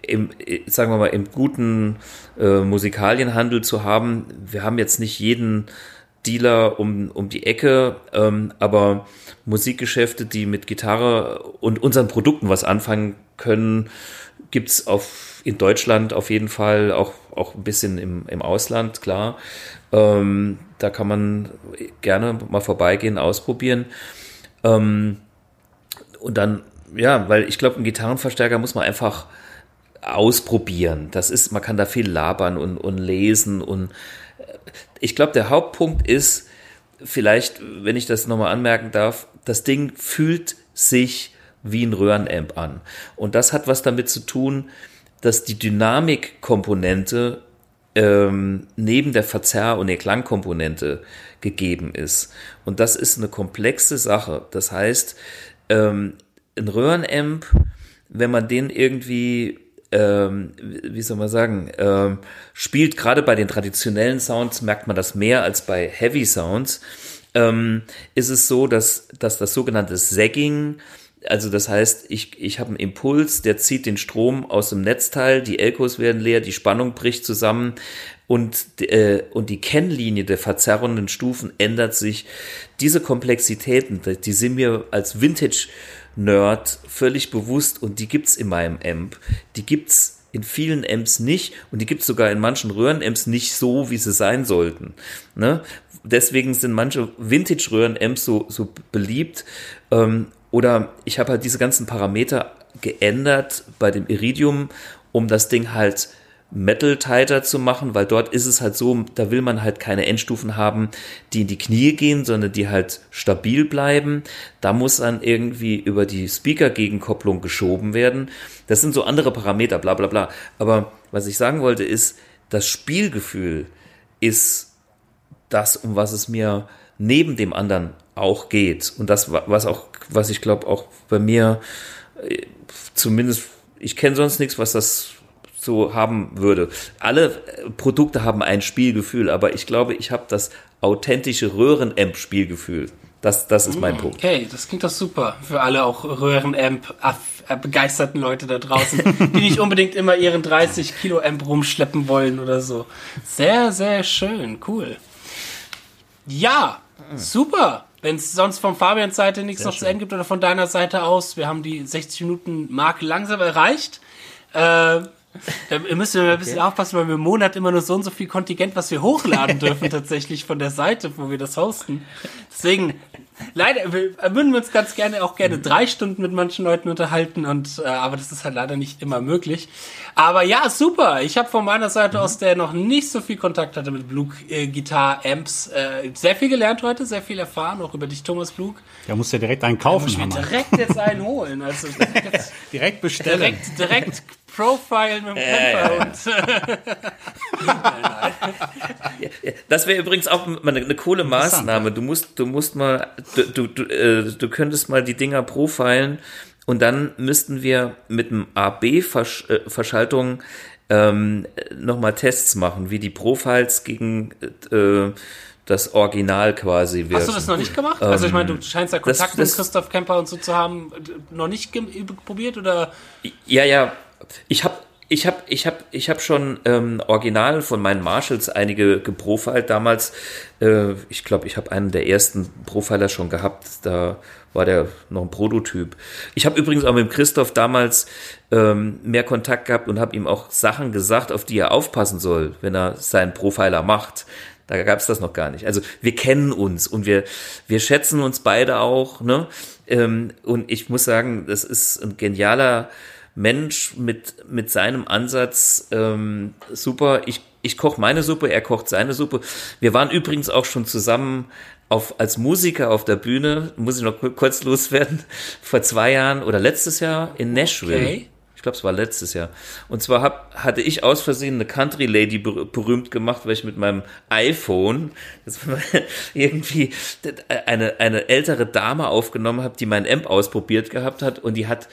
im, sagen wir mal, im guten äh, Musikalienhandel zu haben. Wir haben jetzt nicht jeden Dealer um, um die Ecke, ähm, aber Musikgeschäfte, die mit Gitarre und unseren Produkten was anfangen können, gibt's auf, in Deutschland auf jeden Fall, auch, auch ein bisschen im, im Ausland, klar. Ähm, da kann man gerne mal vorbeigehen, ausprobieren. Ähm, und dann, ja, weil ich glaube, einen Gitarrenverstärker muss man einfach ausprobieren. Das ist, man kann da viel labern und, und lesen und ich glaube, der Hauptpunkt ist, vielleicht, wenn ich das nochmal anmerken darf, das Ding fühlt sich wie ein Röhrenamp an. Und das hat was damit zu tun, dass die Dynamikkomponente ähm, neben der Verzerr- und der Klangkomponente gegeben ist. Und das ist eine komplexe Sache. Das heißt, ähm, ein Röhrenamp, wenn man den irgendwie ähm, wie soll man sagen, ähm, spielt gerade bei den traditionellen Sounds, merkt man das mehr als bei Heavy Sounds, ähm, ist es so, dass, dass das sogenannte Sagging, also das heißt, ich, ich habe einen Impuls, der zieht den Strom aus dem Netzteil, die Elkos werden leer, die Spannung bricht zusammen und, äh, und die Kennlinie der verzerrenden Stufen ändert sich. Diese Komplexitäten, die sind mir als Vintage-Nerd völlig bewusst und die gibt's in meinem Amp. Die gibt's in vielen Amps nicht und die gibt's sogar in manchen Röhren-Amps nicht so, wie sie sein sollten. Ne? Deswegen sind manche Vintage-Röhren-Amps so, so beliebt. Ähm, oder ich habe halt diese ganzen Parameter geändert bei dem Iridium, um das Ding halt Metal tighter zu machen, weil dort ist es halt so, da will man halt keine Endstufen haben, die in die Knie gehen, sondern die halt stabil bleiben. Da muss dann irgendwie über die Speaker-Gegenkopplung geschoben werden. Das sind so andere Parameter, bla bla bla. Aber was ich sagen wollte ist, das Spielgefühl ist das, um was es mir neben dem anderen auch geht. Und das, was auch, was ich glaube, auch bei mir äh, zumindest, ich kenne sonst nichts, was das so haben würde. Alle äh, Produkte haben ein Spielgefühl, aber ich glaube, ich habe das authentische Röhren-Amp-Spielgefühl. Das, das ist mein mm, Punkt. Okay, das klingt doch super für alle auch Röhren-Amp äh, begeisterten Leute da draußen, die nicht unbedingt immer ihren 30 Kilo Amp rumschleppen wollen oder so. Sehr, sehr schön, cool. Ja, super. Wenn es sonst von Fabians Seite nichts Sehr noch schön. zu Ende gibt oder von deiner Seite aus, wir haben die 60 Minuten Marke langsam erreicht. Äh, da müssen wir ein bisschen okay. aufpassen, weil wir im Monat immer nur so und so viel Kontingent, was wir hochladen dürfen, tatsächlich von der Seite, wo wir das hosten. Deswegen, leider, wir, würden wir uns ganz gerne auch gerne drei Stunden mit manchen Leuten unterhalten, und äh, aber das ist halt leider nicht immer möglich. Aber ja, super. Ich habe von meiner Seite mhm. aus, der noch nicht so viel Kontakt hatte mit Blue äh, Guitar Amps, äh, sehr viel gelernt heute, sehr viel erfahren, auch über dich, Thomas Blug. Ja, musst ja direkt einen kaufen. Da muss ich mir direkt jetzt einen holen. Also direkt bestellen. Direkt, direkt Profilen mit dem Camper und. das wäre übrigens auch mal eine, eine coole Maßnahme. Du musst, du musst mal, du, du, du, äh, du könntest mal die Dinger profilen und dann müssten wir mit einem AB-Verschaltung ähm, nochmal Tests machen, wie die Profiles gegen äh, das Original quasi wird. Hast du das noch nicht gemacht? Ähm, also ich meine, du scheinst ja Kontakt das, das, mit Christoph Kemper und so zu haben, noch nicht probiert oder? Ja, ja, ich habe ich habe ich hab, ich hab schon ähm, original von meinen Marshalls einige geprofilt damals. Äh, ich glaube, ich habe einen der ersten Profiler schon gehabt. Da war der noch ein Prototyp. Ich habe übrigens auch mit Christoph damals ähm, mehr Kontakt gehabt und habe ihm auch Sachen gesagt, auf die er aufpassen soll, wenn er seinen Profiler macht. Da gab es das noch gar nicht. Also wir kennen uns und wir, wir schätzen uns beide auch. Ne? Ähm, und ich muss sagen, das ist ein genialer Mensch mit, mit seinem Ansatz ähm, super. Ich, ich koche meine Suppe, er kocht seine Suppe. Wir waren übrigens auch schon zusammen auf, als Musiker auf der Bühne, muss ich noch kurz loswerden, vor zwei Jahren oder letztes Jahr in Nashville. Okay. Ich glaube, es war letztes Jahr. Und zwar hab, hatte ich aus Versehen eine Country Lady berühmt gemacht, weil ich mit meinem iPhone irgendwie eine, eine ältere Dame aufgenommen habe, die mein Amp ausprobiert gehabt hat und die hat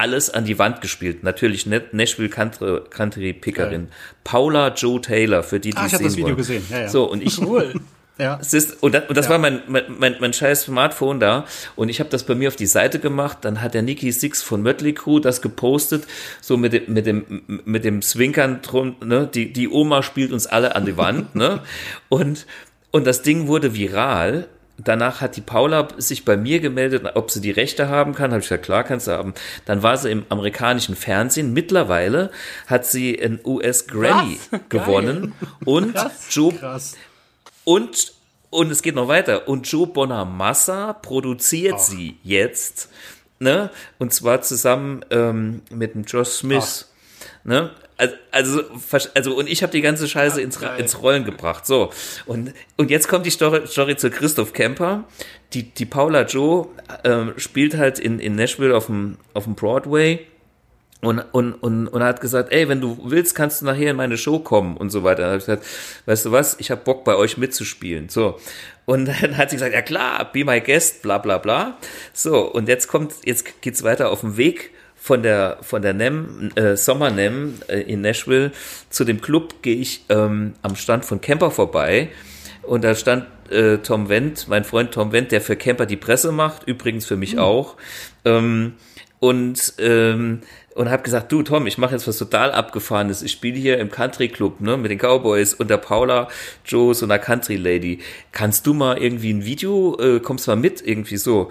alles an die Wand gespielt. Natürlich Nashville Country, Country Pickerin. Ja. Paula Joe Taylor, für die, die ah, ich habe das Video wollen. gesehen. Ja, ja. So, und ich, cool. Ja. Es ist, und das, und das ja. war mein, mein, mein, mein scheiß Smartphone da. Und ich habe das bei mir auf die Seite gemacht. Dann hat der Nicky Six von Mötley Crew das gepostet, so mit dem, mit dem, mit dem Zwinkern drum, ne? Die, die Oma spielt uns alle an die Wand, ne? Und, und das Ding wurde viral Danach hat die Paula sich bei mir gemeldet, ob sie die Rechte haben kann. Habe ich gesagt, klar kannst du haben. Dann war sie im amerikanischen Fernsehen. Mittlerweile hat sie einen US Grammy gewonnen Geil. und krass, Joe krass. und und es geht noch weiter. Und Joe Bonamassa produziert Ach. sie jetzt, ne? Und zwar zusammen ähm, mit dem Josh Smith. Ach. Ne? Also, also, also und ich habe die ganze Scheiße ins, ins Rollen gebracht. So. Und, und jetzt kommt die Story, Story zu Christoph Kemper. Die, die Paula Joe ähm, spielt halt in, in Nashville auf dem, auf dem Broadway und, und, und, und hat gesagt, ey, wenn du willst, kannst du nachher in meine Show kommen und so weiter. Habe ich gesagt, weißt du was, ich habe Bock bei euch mitzuspielen. So. Und dann hat sie gesagt, ja klar, be my guest, bla bla bla. So, und jetzt kommt, jetzt geht's weiter auf dem Weg von der von der NEM äh, Sommer NEM äh, in Nashville zu dem Club gehe ich ähm, am Stand von Camper vorbei und da stand äh, Tom Wendt, mein Freund Tom Wendt, der für Camper die Presse macht, übrigens für mich auch. Ähm, und ähm, und habe gesagt, du Tom, ich mache jetzt was total abgefahrenes. Ich spiele hier im Country Club, ne, mit den Cowboys und der Paula Joe, so einer Country Lady. Kannst du mal irgendwie ein Video, äh, kommst mal mit, irgendwie so.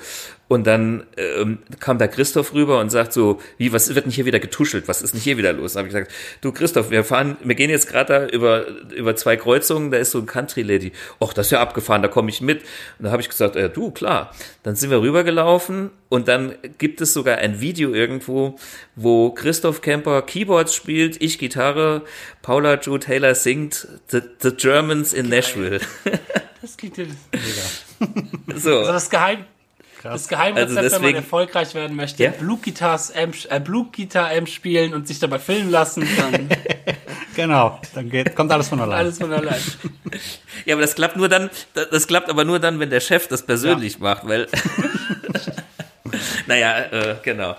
Und dann ähm, kam da Christoph rüber und sagt so, wie, was wird denn hier wieder getuschelt? Was ist denn hier wieder los? Da habe ich gesagt, du Christoph, wir fahren, wir gehen jetzt gerade da über, über zwei Kreuzungen, da ist so ein Country Lady. Och, das ist ja abgefahren, da komme ich mit. Und da habe ich gesagt, äh, du, klar. Dann sind wir rübergelaufen und dann gibt es sogar ein Video irgendwo, wo Christoph Kemper Keyboards spielt, ich Gitarre, Paula Joe Taylor singt The, the Germans in Nashville. Das klingt ja mega. so. Also das Geheim, das Geheimrezept, Also wenn man deswegen- erfolgreich werden möchte, Ja? Blue Guitars Amp, äh, Blue Guitar Amp spielen und sich dabei filmen lassen, dann Genau, dann geht, kommt alles von allein. alles von allein. Ja, aber das klappt nur dann, das klappt aber nur dann, wenn der Chef das persönlich macht, weil. naja, äh, genau.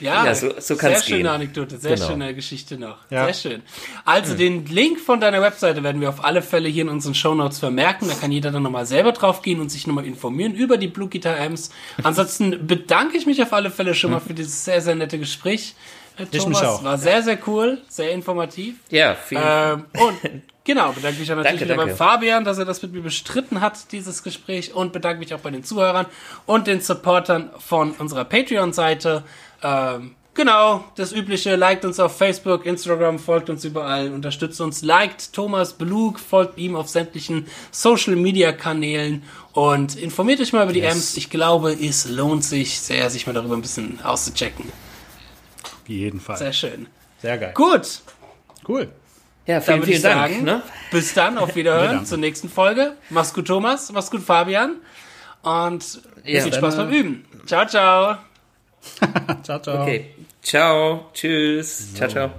Ja, Ja, so- so kann's sehr schöne gehen. Anekdote, sehr Genau. schöne Geschichte noch. Ja. Sehr schön. Also den Link von deiner Webseite werden wir auf alle Fälle hier in unseren Shownotes vermerken. Da kann jeder dann nochmal selber drauf gehen und sich nochmal informieren über die Blue Guitar Amps. Ansonsten bedanke ich mich auf alle Fälle schon mal für dieses sehr, sehr nette Gespräch. äh, Thomas, war sehr, sehr cool, sehr informativ. Ja, vielen Ähm, und genau, bedanke mich auch natürlich Danke, wieder danke. beim Fabian, dass er das mit mir bestritten hat, dieses Gespräch. Und bedanke mich auch bei den Zuhörern und den Supportern von unserer Patreon-Seite. Ähm, genau, das Übliche. Liked uns auf Facebook, Instagram, folgt uns überall, unterstützt uns. Liked Thomas Blug, folgt ihm auf sämtlichen Social-Media-Kanälen und informiert euch mal über die Amps. Ich glaube, es lohnt sich sehr, sich mal darüber ein bisschen auszuchecken. Auf jeden Fall. Sehr schön. Sehr geil. Gut, Cool. Ja, vielen, ich vielen Dank. sagen, Ne? bis dann, auf Wiederhören zur nächsten Folge. Mach's gut, Thomas. Mach's gut, Fabian. Und Ja, viel Spaß äh, beim Üben. Ciao, ciao. Ciao, ciao. Okay. Ciao. Tschüss. Ciao, ciao.